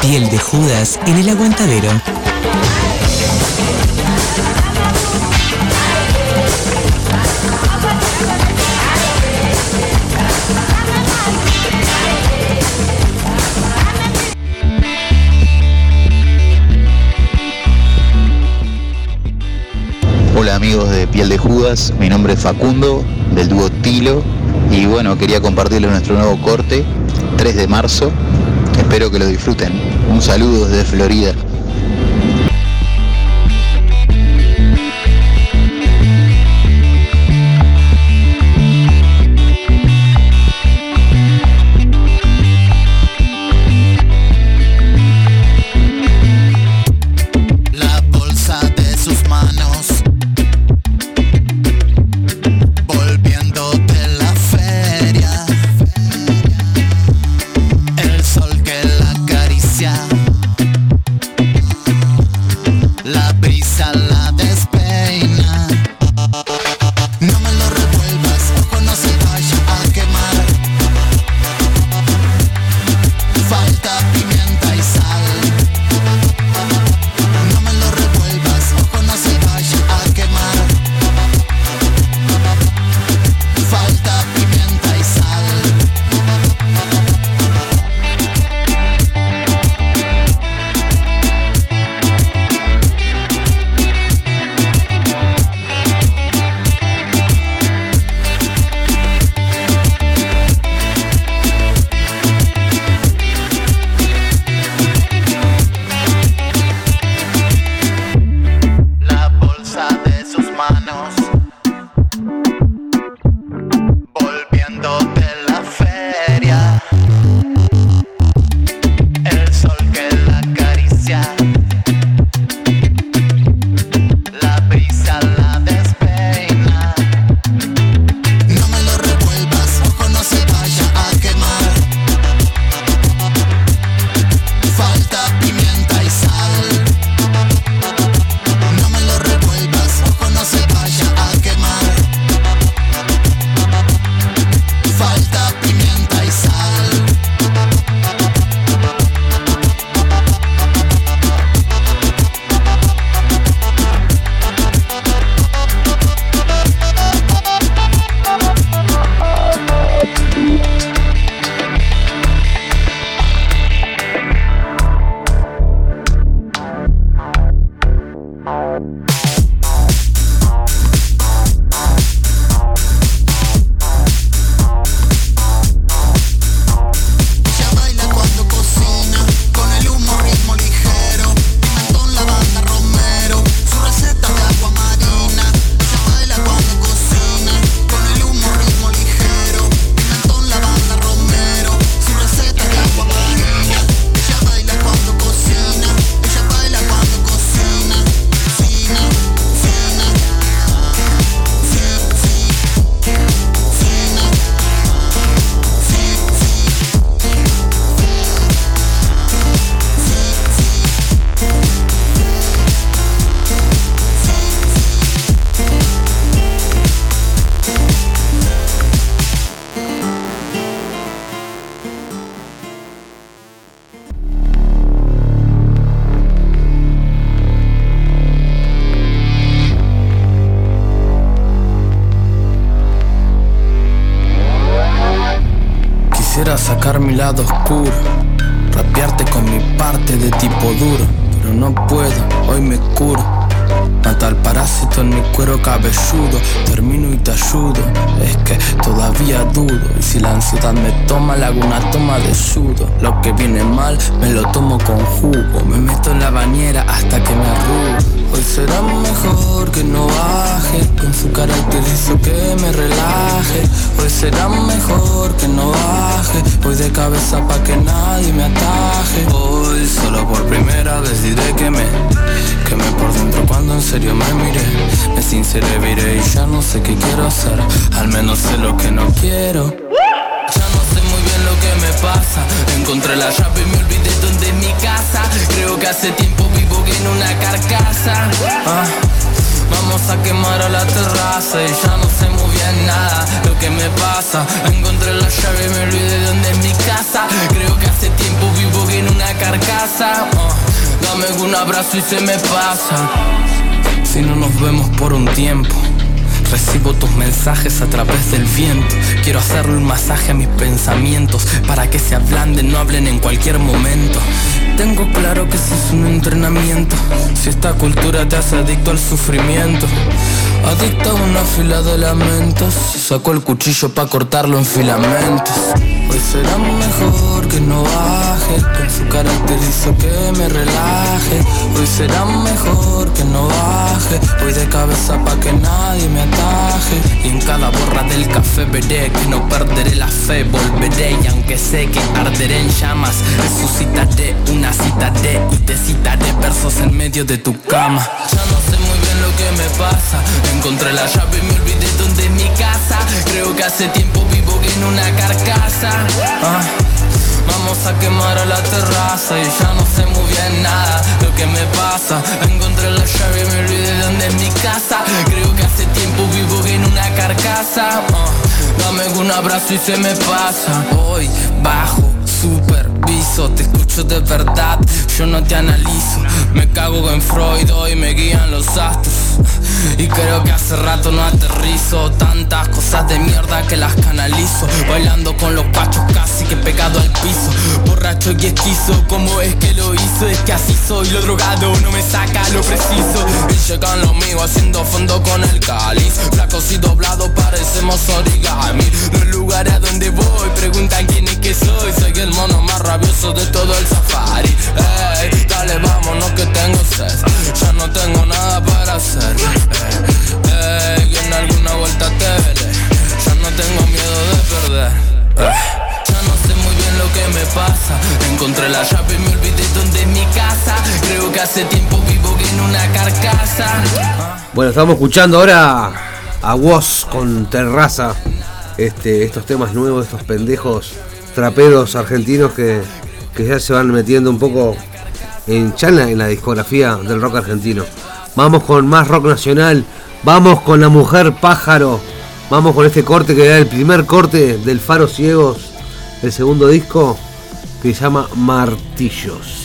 [SPEAKER 17] piel de Judas en el aguantadero.
[SPEAKER 20] Hola amigos de Piel de Judas, mi nombre es Facundo, del dúo Tilo, y bueno, quería compartirles nuestro nuevo corte, 3 de marzo, espero que lo disfruten. Un saludo desde Florida.
[SPEAKER 21] Mi lado oscuro, rapearte con mi parte de tipo duro, pero no puedo, hoy me curo. Mata al parásito en mi cuero cabelludo. Termino y te ayudo. Es que todavía dudo. Y si la ansiedad me toma Le hago toma de sudo. Lo que viene mal me lo tomo con jugo. Me meto en la bañera hasta que me arrugo. Hoy será mejor que no baje. Con su caracterizo que me relaje. Hoy será mejor que no baje. Voy de cabeza pa' que nadie me ataje. Hoy solo por primera vez diré que me Quemé por dentro cuando en serio me miré Me sinceré, viré y ya no sé qué quiero hacer Al menos sé lo que no quiero Ya no sé muy bien lo que me pasa Encontré la llave y me olvidé dónde es mi casa Creo que hace tiempo vivo en una carcasa Ah, Vamos a quemar a la terraza y ya no sé muy bien nada lo que me pasa. Encontré la llave y me olvidé de dónde es mi casa. Creo que hace tiempo vivo en una carcasa. Ah, Dame un abrazo y se me pasa. Si no nos vemos por un tiempo. Recibo tus mensajes a través del viento. Quiero hacerle un masaje a mis pensamientos para que se ablanden, no hablen en cualquier momento. Tengo claro que si es un entrenamiento, si esta cultura te hace adicto al sufrimiento, adicto a una fila de lamentos. Saco el cuchillo para cortarlo en filamentos. Hoy será mejor que no baje, con su caracterizo que me relaje. Hoy será mejor que no baje, voy de cabeza pa' que nadie me ataje. Y en cada borra del café veré que no perderé la fe, volveré y aunque sé que arderé en llamas, resucitaré una cita de y te citaré versos en medio de tu cama. Lo que me pasa, encontré la llave y me olvidé dónde es mi casa. Creo que hace tiempo vivo en una carcasa. Ah, Vamos a quemar a la terraza y ya no sé muy bien nada lo que me pasa. Encontré la llave y me olvidé de dónde es mi casa. Creo que hace tiempo vivo en una carcasa. Ah, Dame un abrazo y se me pasa. Hoy bajo, te escucho de verdad, yo no te analizo. Me cago en Freud, hoy me guían los astros. Y creo que hace rato no aterrizo. Tantas cosas de mierda que las canalizo. Bailando con los pachos casi que pegado al piso. Borracho y esquizo, ¿cómo es que lo hizo? Es que así soy, lo drogado no me saca lo preciso. Y llegan los míos haciendo fondo con el cáliz. Flacos y doblados parecemos origami. Los lugares a donde voy preguntan quién es que soy. Soy el mono más rabioso de todo el safari. Ey, dale vámonos que tengo sed. Ya no tengo nada para hacer Ey, que en alguna vuelta te veré Ya no tengo miedo de perder Ey, Ya no sé muy bien lo que me pasa Encontré la llave y me olvidé dónde es mi casa Creo que hace tiempo vivo en una carcasa
[SPEAKER 6] Bueno, estamos escuchando ahora a Woz con Terraza. Este, estos temas nuevos, estos pendejos traperos argentinos que, que ya se van metiendo un poco en chana en la discografía del rock argentino. Vamos con más rock nacional. Vamos con la mujer pájaro. Vamos con este corte que era el primer corte del Faro Ciegos, el segundo disco que se llama Martillos.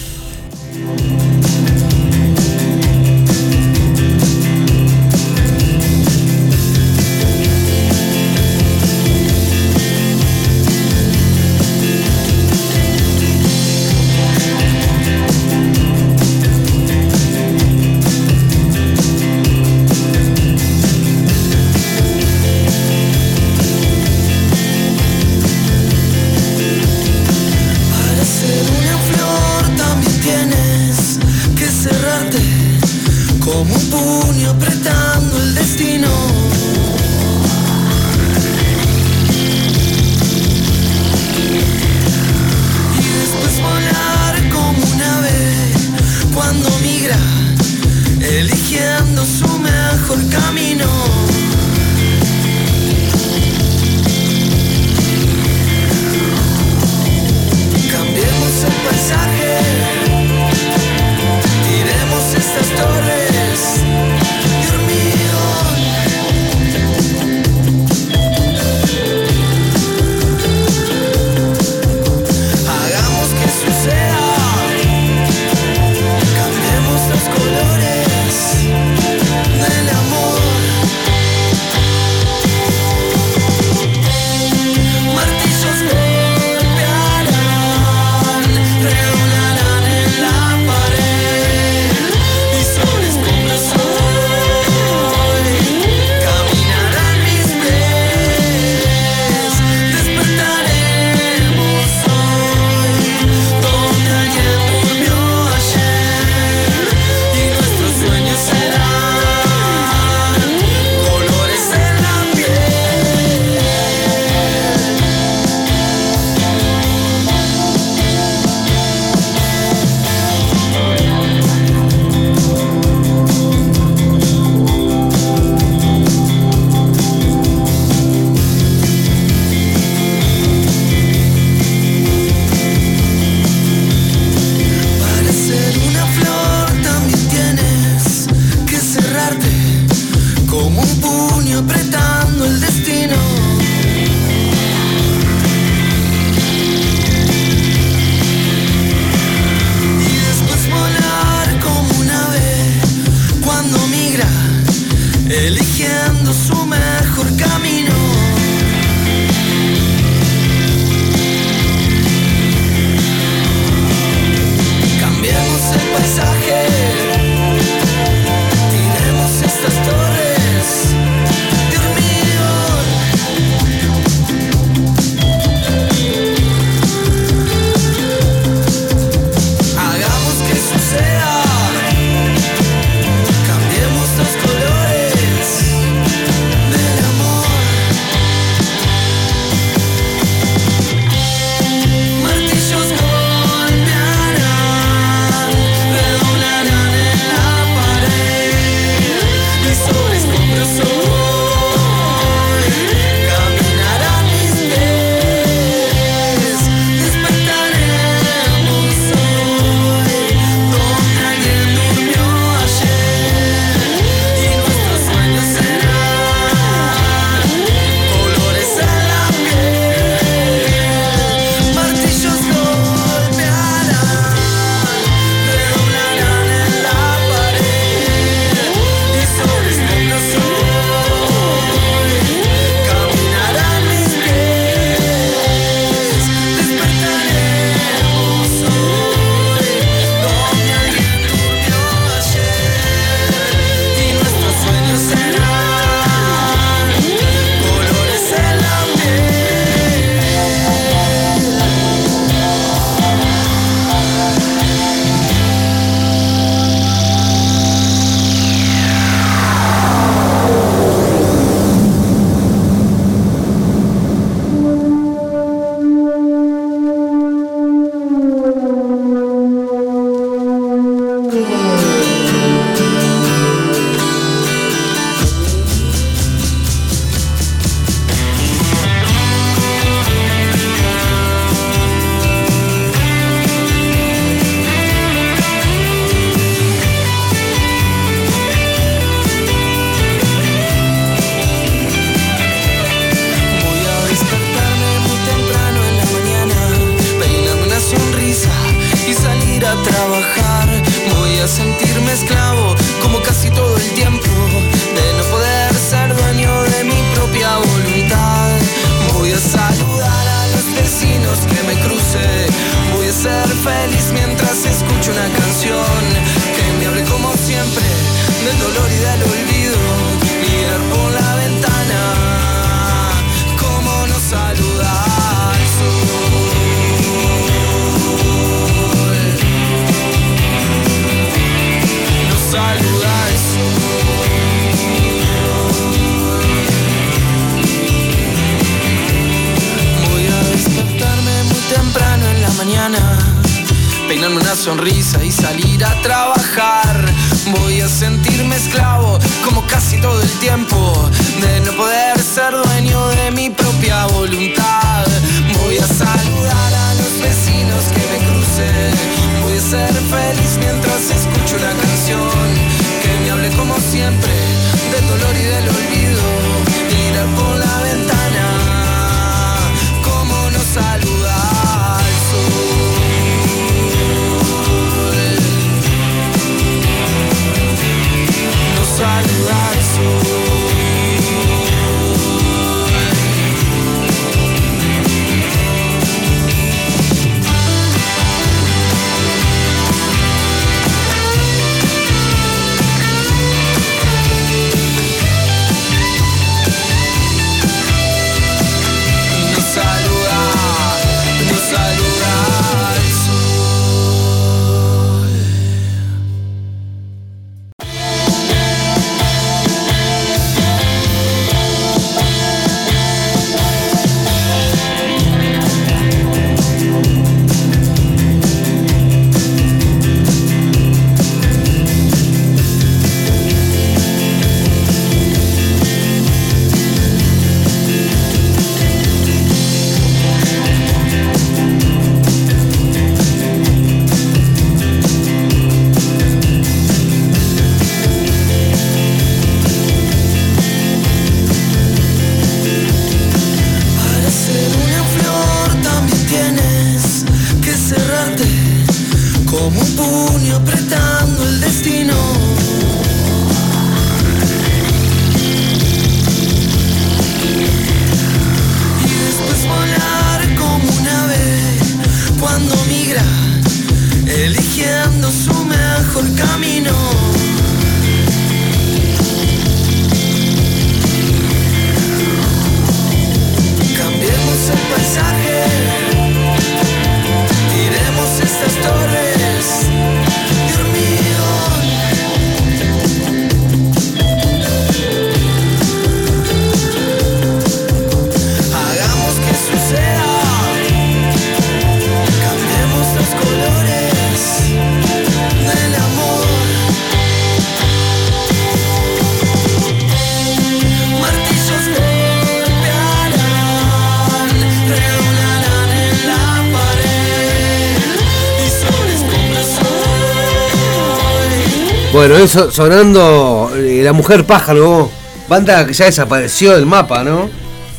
[SPEAKER 6] Sonando eh, La Mujer Pájaro, banda que ya desapareció del mapa, ¿no?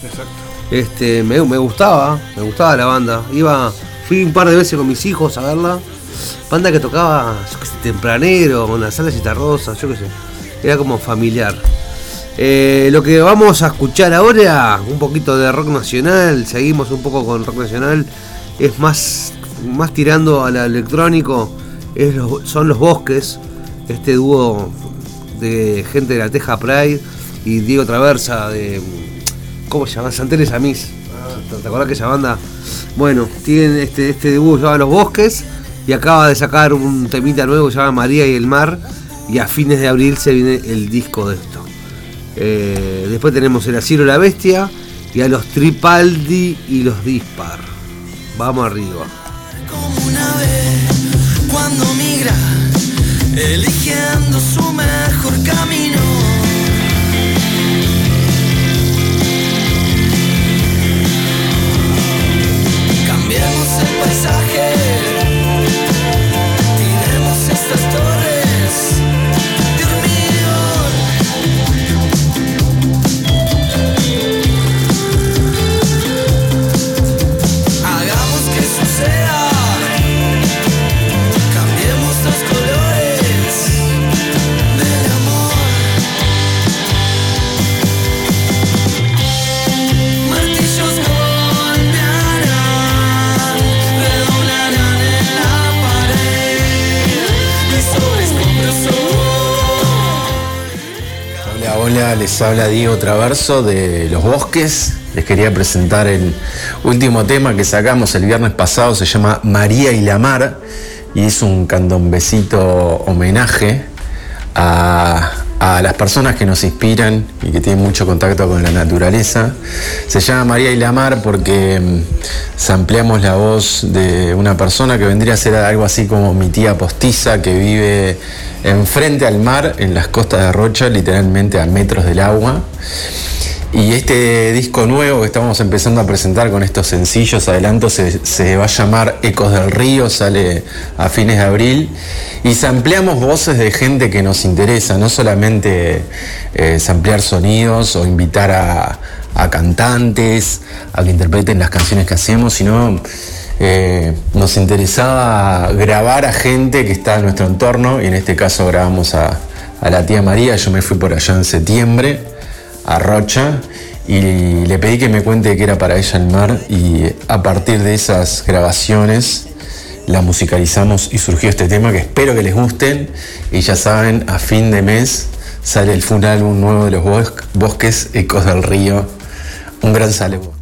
[SPEAKER 7] Exacto.
[SPEAKER 6] Este, me, me gustaba, me gustaba la banda. Iba, fui un par de veces con mis hijos a verla. Banda que tocaba, tempranero, con las salas citarrosas, yo qué sé. Era como familiar. Eh, lo que vamos a escuchar ahora, un poquito de rock nacional, seguimos un poco con rock nacional, es más, más tirando al electrónico, es los- son los bosques, este dúo de gente de la Teja Pride y Diego Traversa de. ¿Cómo se llama? Santeles Amis. ¿Te te acordás que esa banda? Bueno, tienen este, este dúo que se llama Los Bosques y acaba de sacar un temita nuevo que se llama María y el Mar y a fines de abril se viene el disco de esto. Eh, después tenemos el Asilo la Bestia y a los Tripaldi y los Dispar. Vamos arriba.
[SPEAKER 8] Eligiendo su mejor camino. Cambiemos el paisaje, tiremos estas torres
[SPEAKER 22] hola, les habla Diego Traverso de Los Bosques. Les quería presentar el último tema que sacamos el viernes pasado, se llama María y la Mar y es un candombecito homenaje a, las personas que nos inspiran y que tienen mucho contacto con la naturaleza. Se llama María y la Mar porque mm, sampleamos la voz de una persona que vendría a ser algo así como mi tía postiza que vive enfrente al mar en las costas de Rocha, literalmente a metros del agua. Y este disco nuevo que estamos empezando a presentar con estos sencillos adelantos se, va a llamar Ecos del Río, sale a fines de abril. Y sampleamos voces de gente que nos interesa, no solamente eh, samplear sonidos o invitar a, a cantantes a que interpreten las canciones que hacemos, sino eh, nos interesaba grabar a gente que está en nuestro entorno y en este caso grabamos a, la tía María, yo me fui por allá en septiembre a Rocha y le pedí que me cuente qué era para ella el mar y a partir de esas grabaciones la musicalizamos y surgió este tema que espero que les gusten y ya saben, a fin de mes sale el full álbum nuevo de los bos- bosques Ecos del Río. Un gran saludo.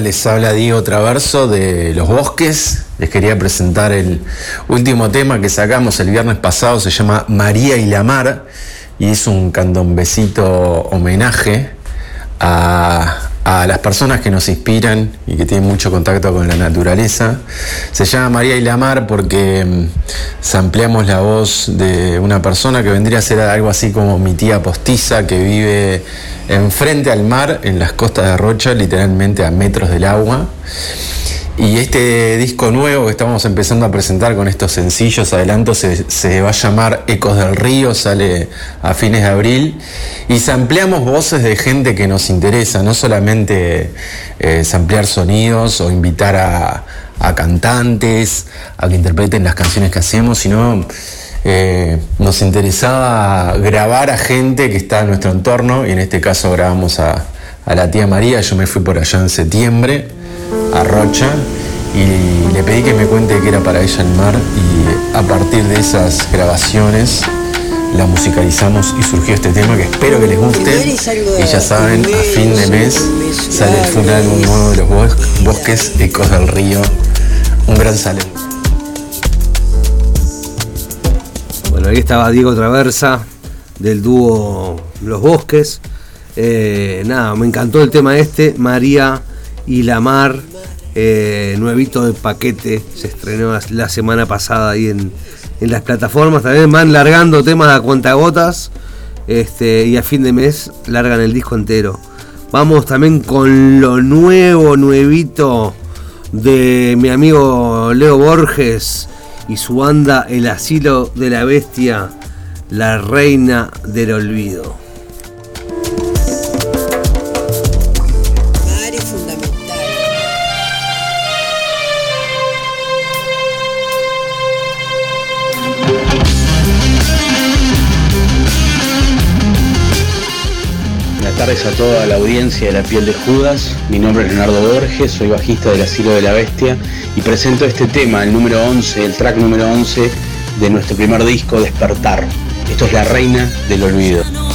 [SPEAKER 22] Les habla Diego Traverso de Los Bosques. Les quería presentar el último tema que sacamos el viernes pasado, se llama María y la Mar y es un candombecito homenaje a, a las personas que nos inspiran y que tienen mucho contacto con la naturaleza. Se llama María y la Mar porque sampleamos la voz de una persona que vendría a ser algo así como mi tía postiza que vive enfrente al mar en las costas de Rocha, literalmente a metros del agua. Y este disco nuevo que estamos empezando a presentar con estos sencillos adelantos se, va a llamar Ecos del Río, sale a fines de abril. Y sampleamos voces de gente que nos interesa, no solamente eh, samplear sonidos o invitar a, a cantantes a que interpreten las canciones que hacemos, sino eh, nos interesaba grabar a gente que está en nuestro entorno y en este caso grabamos a, a la tía María, yo me fui por allá en septiembre a Rocha
[SPEAKER 23] y le pedí que me cuente qué era para ella el mar y a partir de esas grabaciones la musicalizamos y surgió este tema que espero que les guste y ya saben, a fin de mes sale el full álbum nuevo de los bos- bosques Ecos del Río. Un gran saludo.
[SPEAKER 6] Bueno, ahí estaba Diego Traversa del dúo Los Bosques. Eh, nada, me encantó el tema este, María y la Mar, eh, nuevito de paquete, se estrenó la semana pasada ahí en, en las plataformas. También van largando temas a cuentagotas este, y a fin de mes largan el disco entero. Vamos también con lo nuevo, nuevito de mi amigo Leo Borges y su banda El Asilo de la Bestia, la Reina del Olvido.
[SPEAKER 24] Tardes a toda la audiencia de La Piel de Judas. Mi nombre es Leonardo Borges, soy bajista del Asilo de la Bestia y presento este tema, el número 11, el track número 11 de nuestro primer disco, Despertar. Esto es La Reina del Olvido.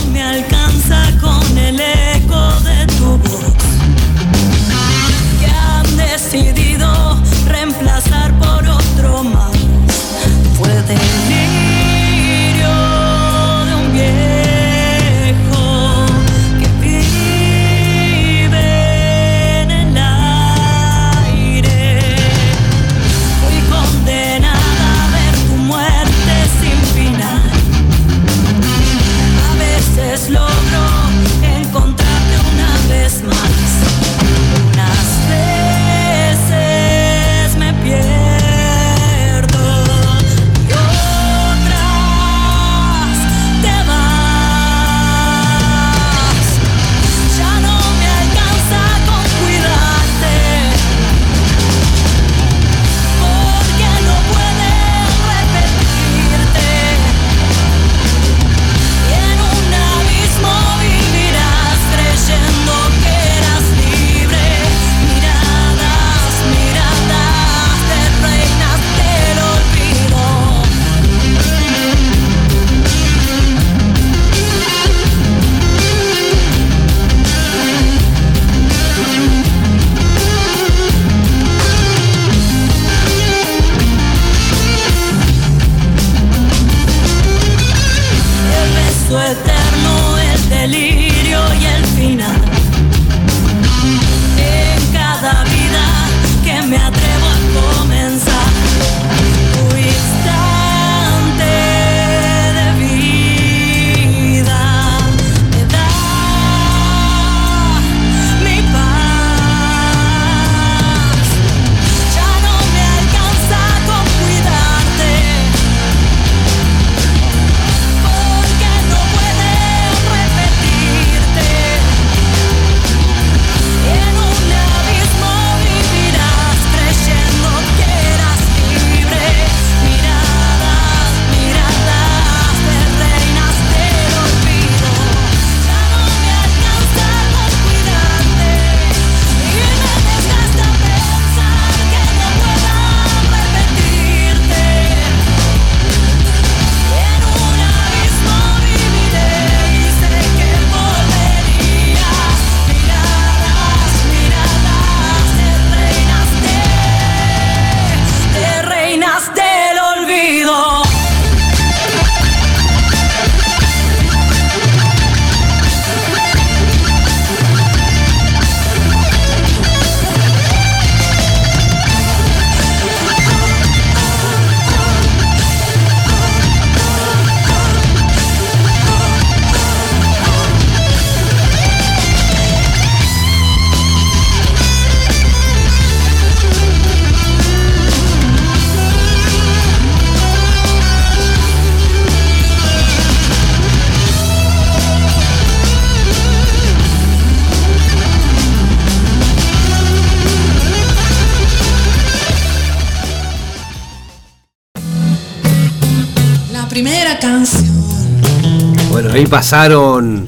[SPEAKER 6] Pasaron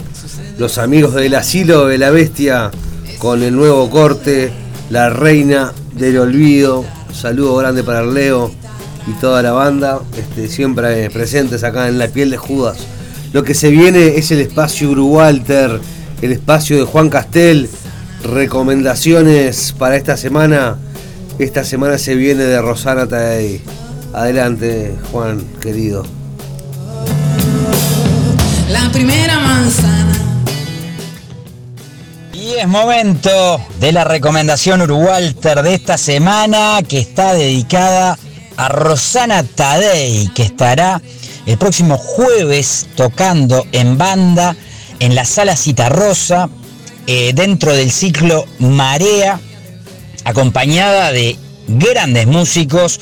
[SPEAKER 6] los amigos del asilo de la bestia con el nuevo corte, La Reina del Olvido. saludo grande para Leo y toda la banda, este, siempre presentes acá en la piel de Judas. Lo que se viene es el espacio Urugualter, el espacio de Juan Castel. Recomendaciones para esta semana. Esta semana se viene de Rosana Tadei. Adelante, Juan, querido.
[SPEAKER 25] Primera manzana.
[SPEAKER 26] Y es momento de la recomendación Urugualter de esta semana que está dedicada a Rosana Tadei, que estará el próximo jueves tocando en banda en la sala Citarrosa eh, dentro del ciclo Marea, acompañada de grandes músicos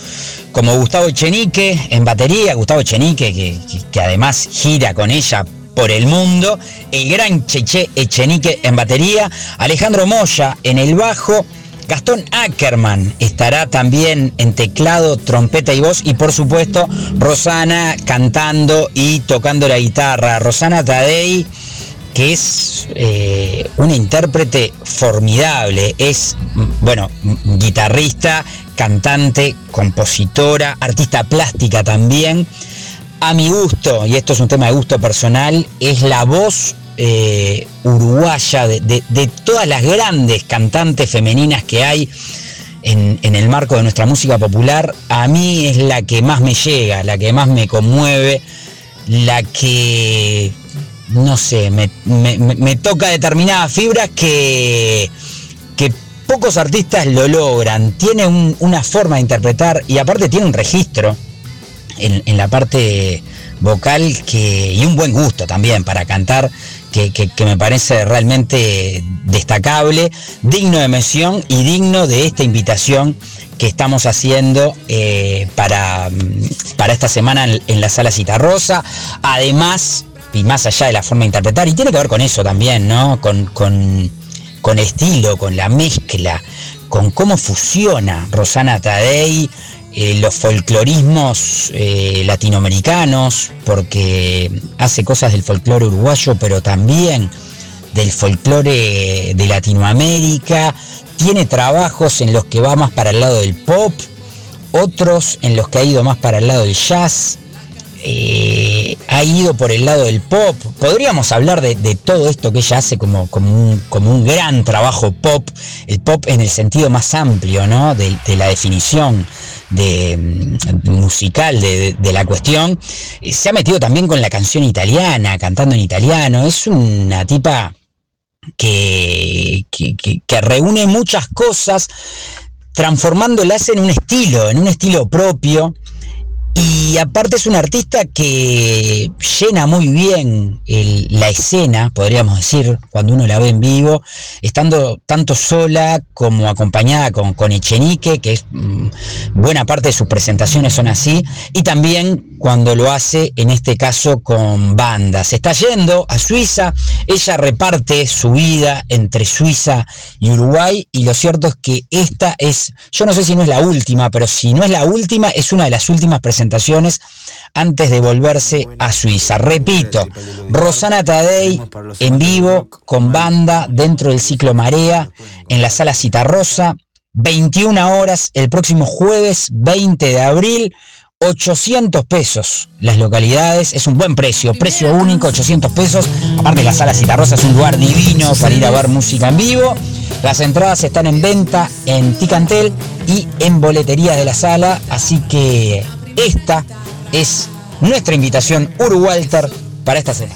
[SPEAKER 26] como Gustavo Echenique en batería, Gustavo Echenique que, que- que además gira con ella por el mundo, el gran Cheche Echenique en batería, Alejandro Moya en el bajo, Gastón Ackerman estará también en teclado, trompeta y voz y por supuesto Rosana cantando y tocando la guitarra. Rosana Tadei que es eh, una intérprete formidable, es, bueno, guitarrista, cantante, compositora, artista plástica también. A mi gusto, y esto es un tema de gusto personal, es la voz eh, uruguaya de, todas las grandes cantantes femeninas que hay en, el marco de nuestra música popular. A mí es la que más me llega, la que más me conmueve, la que no sé, me, toca determinadas fibras que, que pocos artistas lo logran. Tiene un- una forma de interpretar y aparte tiene un registro en, la parte vocal que, y un buen gusto también para cantar que, que- me parece realmente destacable, digno de mención y digno de esta invitación que estamos haciendo eh, para, mm, para esta semana en, en la sala Citarrosa. Además, y más allá de la forma de interpretar, y tiene que ver con eso también, ¿no? Con, con, con estilo, con la mezcla, con cómo fusiona Rosana Tadei eh, los folclorismos eh, latinoamericanos, porque hace cosas del folclore uruguayo, pero también del folclore de Latinoamérica, tiene trabajos en los que va más para el lado del pop, otros en los que ha ido más para el lado del jazz, eh, ha ido por el lado del pop. Podríamos hablar de, todo esto que ella hace como, como, un, como un gran trabajo pop, el pop en el sentido más amplio, ¿no? De la definición de, mm, musical de, de- la cuestión. Eh, Se ha metido también con la canción italiana, cantando en italiano. Es una tipa que, que- que- que reúne muchas cosas, transformándolas en un estilo, en un estilo propio. Y aparte es un artista que llena muy bien la escena, podríamos decir, cuando uno la ve en vivo, estando tanto sola como acompañada con, con Echenique, que es mm, buena parte de sus presentaciones son así, y también cuando lo hace, en este caso, con bandas. Está yendo a Suiza, ella reparte su vida entre Suiza y Uruguay, y lo cierto es que esta es, yo no sé si no es la última, pero si no es la última, es una de las últimas presentaciones antes de volverse a Suiza. Repito, Rosana Tadei en vivo con banda dentro del ciclo Marea en la sala Citarrosa, 21 horas el próximo jueves 20 de abril. 800 pesos las localidades, es un buen precio, precio único, 800 pesos. Aparte la sala Citarrosa es un lugar divino para ir a ver música en vivo. Las entradas están en venta en Ticantel y en boletería de la sala, así que esta es nuestra invitación Urugualter para esta cena.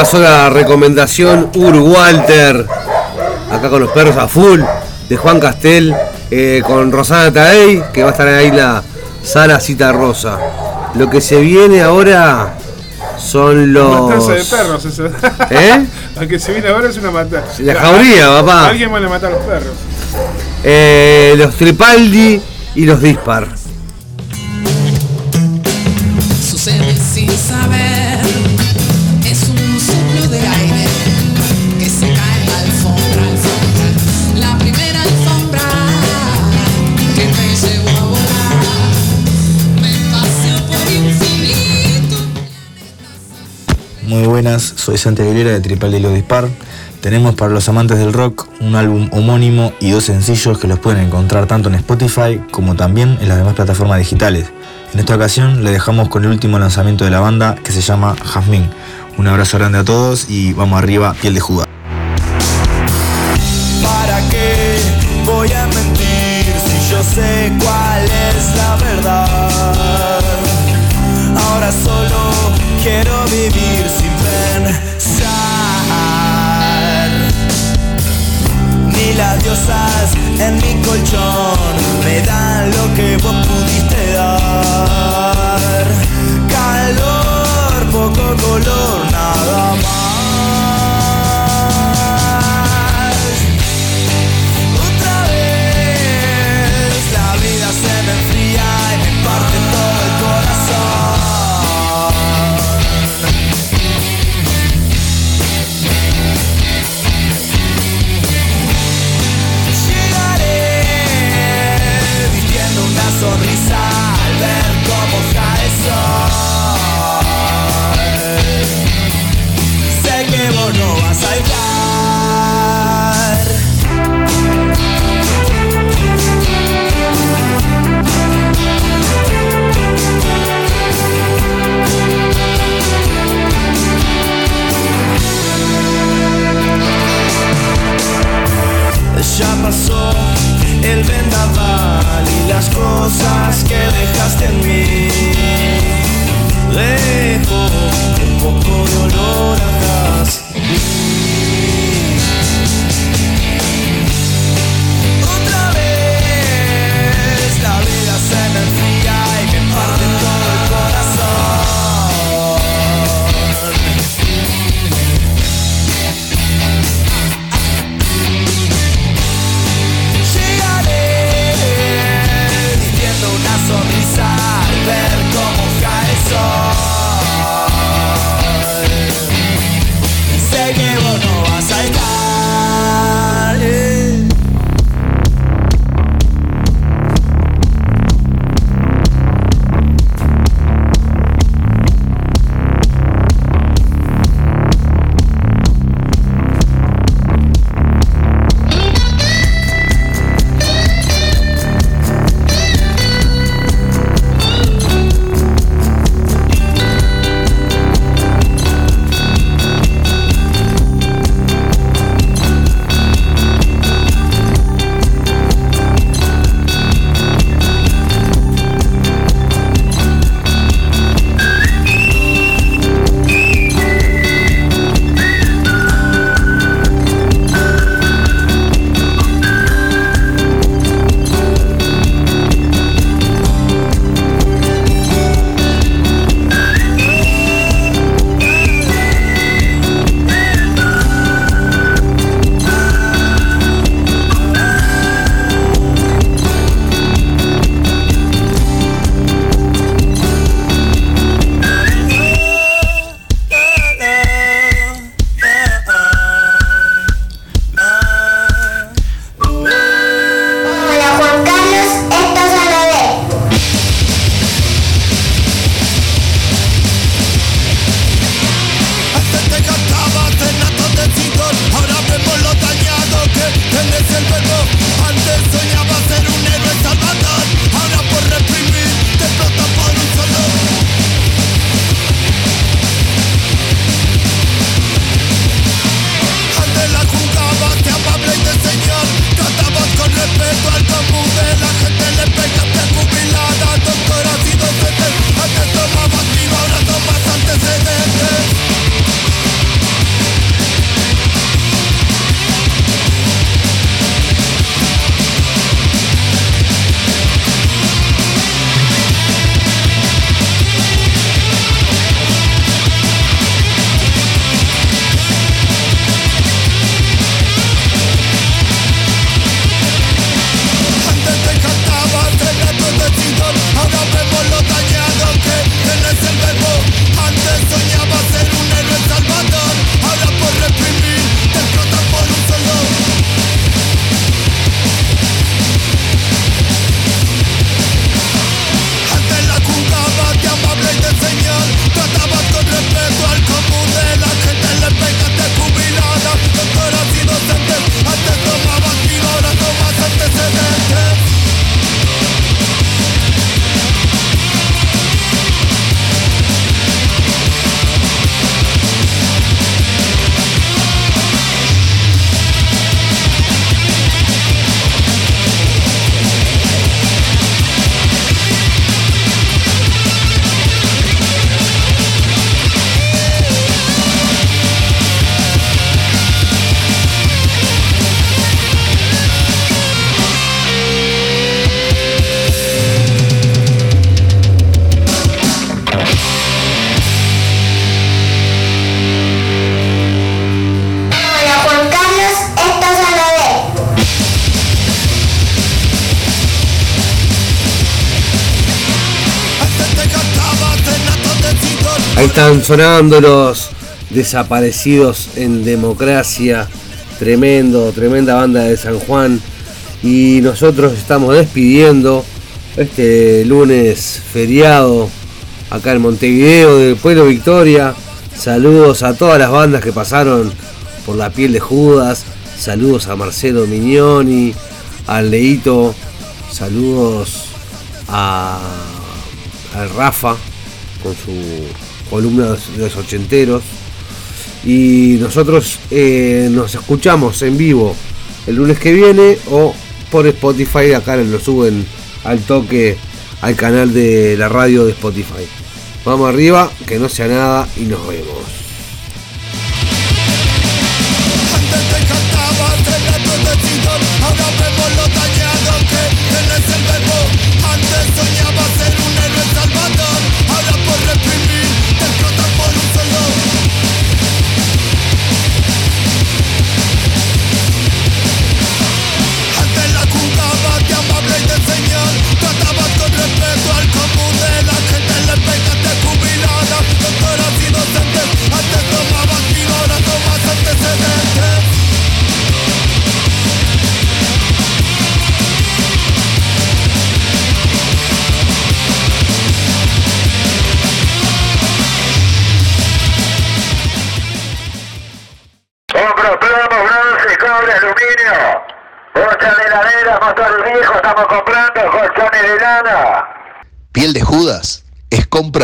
[SPEAKER 6] Pasó la recomendación Ur Walter, acá con los perros a full, de Juan Castel, eh, con Rosana Tadei, que va a estar ahí la sala Cita Rosa. Lo que se viene ahora son los...
[SPEAKER 7] Matanza de perros, eso.
[SPEAKER 6] ¿Eh?
[SPEAKER 7] Lo que se viene ahora es una matanza.
[SPEAKER 6] La jauría, papá.
[SPEAKER 7] Alguien va a matar a los perros.
[SPEAKER 6] Eh, los Tripaldi y los Dispar.
[SPEAKER 10] Soy Santi Aguilera de Tripal los Dispar. Tenemos para los amantes del rock un álbum homónimo y dos sencillos que los pueden encontrar tanto en Spotify como también en las demás plataformas digitales. En esta ocasión le dejamos con el último lanzamiento de la banda que se llama Jazmín. Un abrazo grande a todos y vamos arriba, piel de Judas.
[SPEAKER 6] Sonando los desaparecidos en democracia. Tremendo, tremenda banda de San Juan. Y nosotros estamos despidiendo este lunes feriado acá en Montevideo del Pueblo Victoria. Saludos a todas las bandas que pasaron por la piel de Judas. Saludos a Marcelo Mignoni, a Leito. Saludos a, al Rafa con su columna de los ochenteros. Y nosotros eh, nos escuchamos en vivo el lunes que viene o por Spotify. Acá lo suben al toque al canal de la radio de Spotify. Vamos arriba, que no sea nada y nos vemos.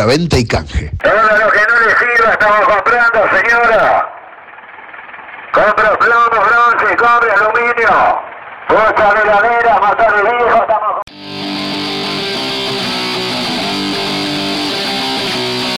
[SPEAKER 2] Compra, venta y canje.
[SPEAKER 12] Todo lo que no le sirva estamos comprando, señora. Compro plomo, bronce, cobre, aluminio. Bocha de estamos